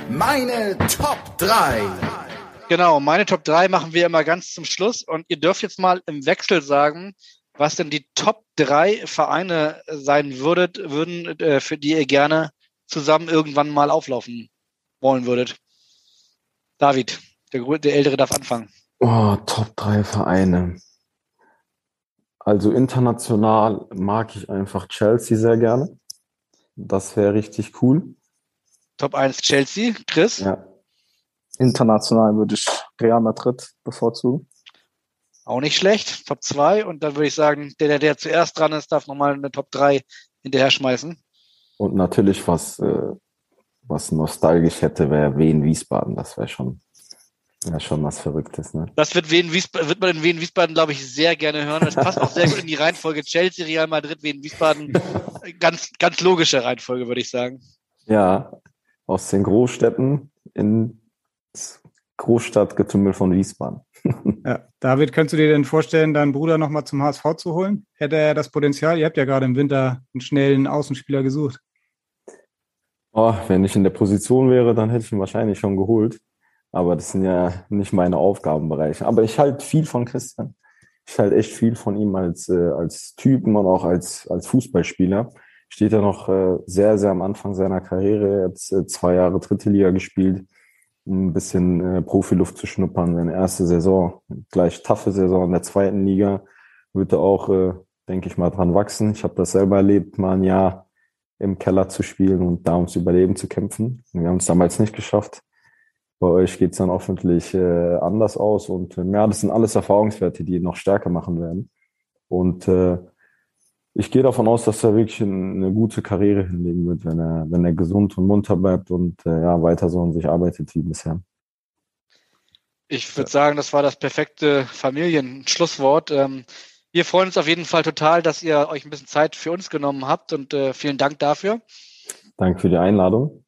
Meine Top 3. Genau, meine Top 3 machen wir immer ganz zum Schluss und ihr dürft jetzt mal im Wechsel sagen, was denn die Top 3 Vereine sein würdet, würden, äh, für die ihr gerne zusammen irgendwann mal auflaufen wollen würdet. David, der, der Ältere darf anfangen. Oh, Top 3 Vereine. Also international mag ich einfach Chelsea sehr gerne. Das wäre richtig cool. Top 1 Chelsea, Chris? Ja. International würde ich Real Madrid bevorzugen. Auch nicht schlecht. Top 2. Und dann würde ich sagen, der, der, der zuerst dran ist, darf nochmal eine Top 3 hinterher schmeißen. Und natürlich, was, äh, was nostalgisch hätte, wäre Wien Wiesbaden. Das wäre schon, wär schon was Verrücktes. Ne? Das wird, Wien, Wiesbaden, wird man in Wien Wiesbaden, glaube ich, sehr gerne hören. Das passt auch sehr gut in die Reihenfolge Chelsea, Real Madrid, Wien Wiesbaden. Ganz, ganz logische Reihenfolge, würde ich sagen. Ja, aus den Großstädten ins Großstadtgetümmel von Wiesbaden. [laughs] ja. David, könntest du dir denn vorstellen, deinen Bruder nochmal zum HSV zu holen? Hätte er das Potenzial? Ihr habt ja gerade im Winter einen schnellen Außenspieler gesucht. Oh, wenn ich in der Position wäre, dann hätte ich ihn wahrscheinlich schon geholt. Aber das sind ja nicht meine Aufgabenbereiche. Aber ich halte viel von Christian. Ich halte echt viel von ihm als, äh, als Typen und auch als, als Fußballspieler. Steht er noch äh, sehr, sehr am Anfang seiner Karriere. Er hat äh, zwei Jahre dritte Liga gespielt, um ein bisschen äh, Profiluft zu schnuppern. Seine erste Saison, gleich taffe Saison in der zweiten Liga, wird er auch, äh, denke ich mal, dran wachsen. Ich habe das selber erlebt, mal ein Jahr im Keller zu spielen und da ums Überleben zu kämpfen. Wir haben es damals nicht geschafft. Bei euch geht es dann hoffentlich äh, anders aus. Und äh, ja, das sind alles Erfahrungswerte, die noch stärker machen werden. Und äh, ich gehe davon aus, dass er wirklich eine gute Karriere hinlegen wird, wenn er, wenn er gesund und munter bleibt und äh, ja, weiter so an sich arbeitet wie bisher. Ich würde sagen, das war das perfekte Familienschlusswort. Ähm, wir freuen uns auf jeden Fall total, dass ihr euch ein bisschen Zeit für uns genommen habt und äh, vielen Dank dafür. Danke für die Einladung.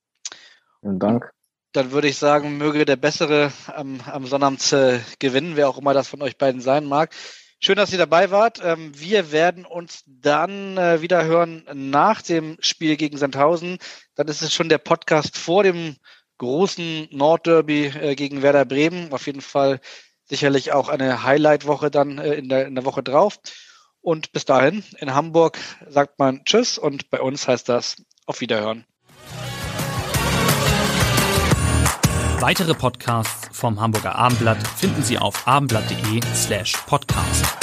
Vielen Dank. Dann würde ich sagen, möge der Bessere am, am Sonnabend äh, gewinnen, wer auch immer das von euch beiden sein mag. Schön, dass ihr dabei wart. Ähm, wir werden uns dann äh, wieder hören nach dem Spiel gegen Sandhausen. Dann ist es schon der Podcast vor dem großen Nordderby äh, gegen Werder Bremen. Auf jeden Fall sicherlich auch eine Highlight-Woche dann äh, in, der, in der Woche drauf. Und bis dahin, in Hamburg sagt man Tschüss und bei uns heißt das auf Wiederhören. Weitere Podcasts vom Hamburger Abendblatt finden Sie auf abendblatt.de slash podcast.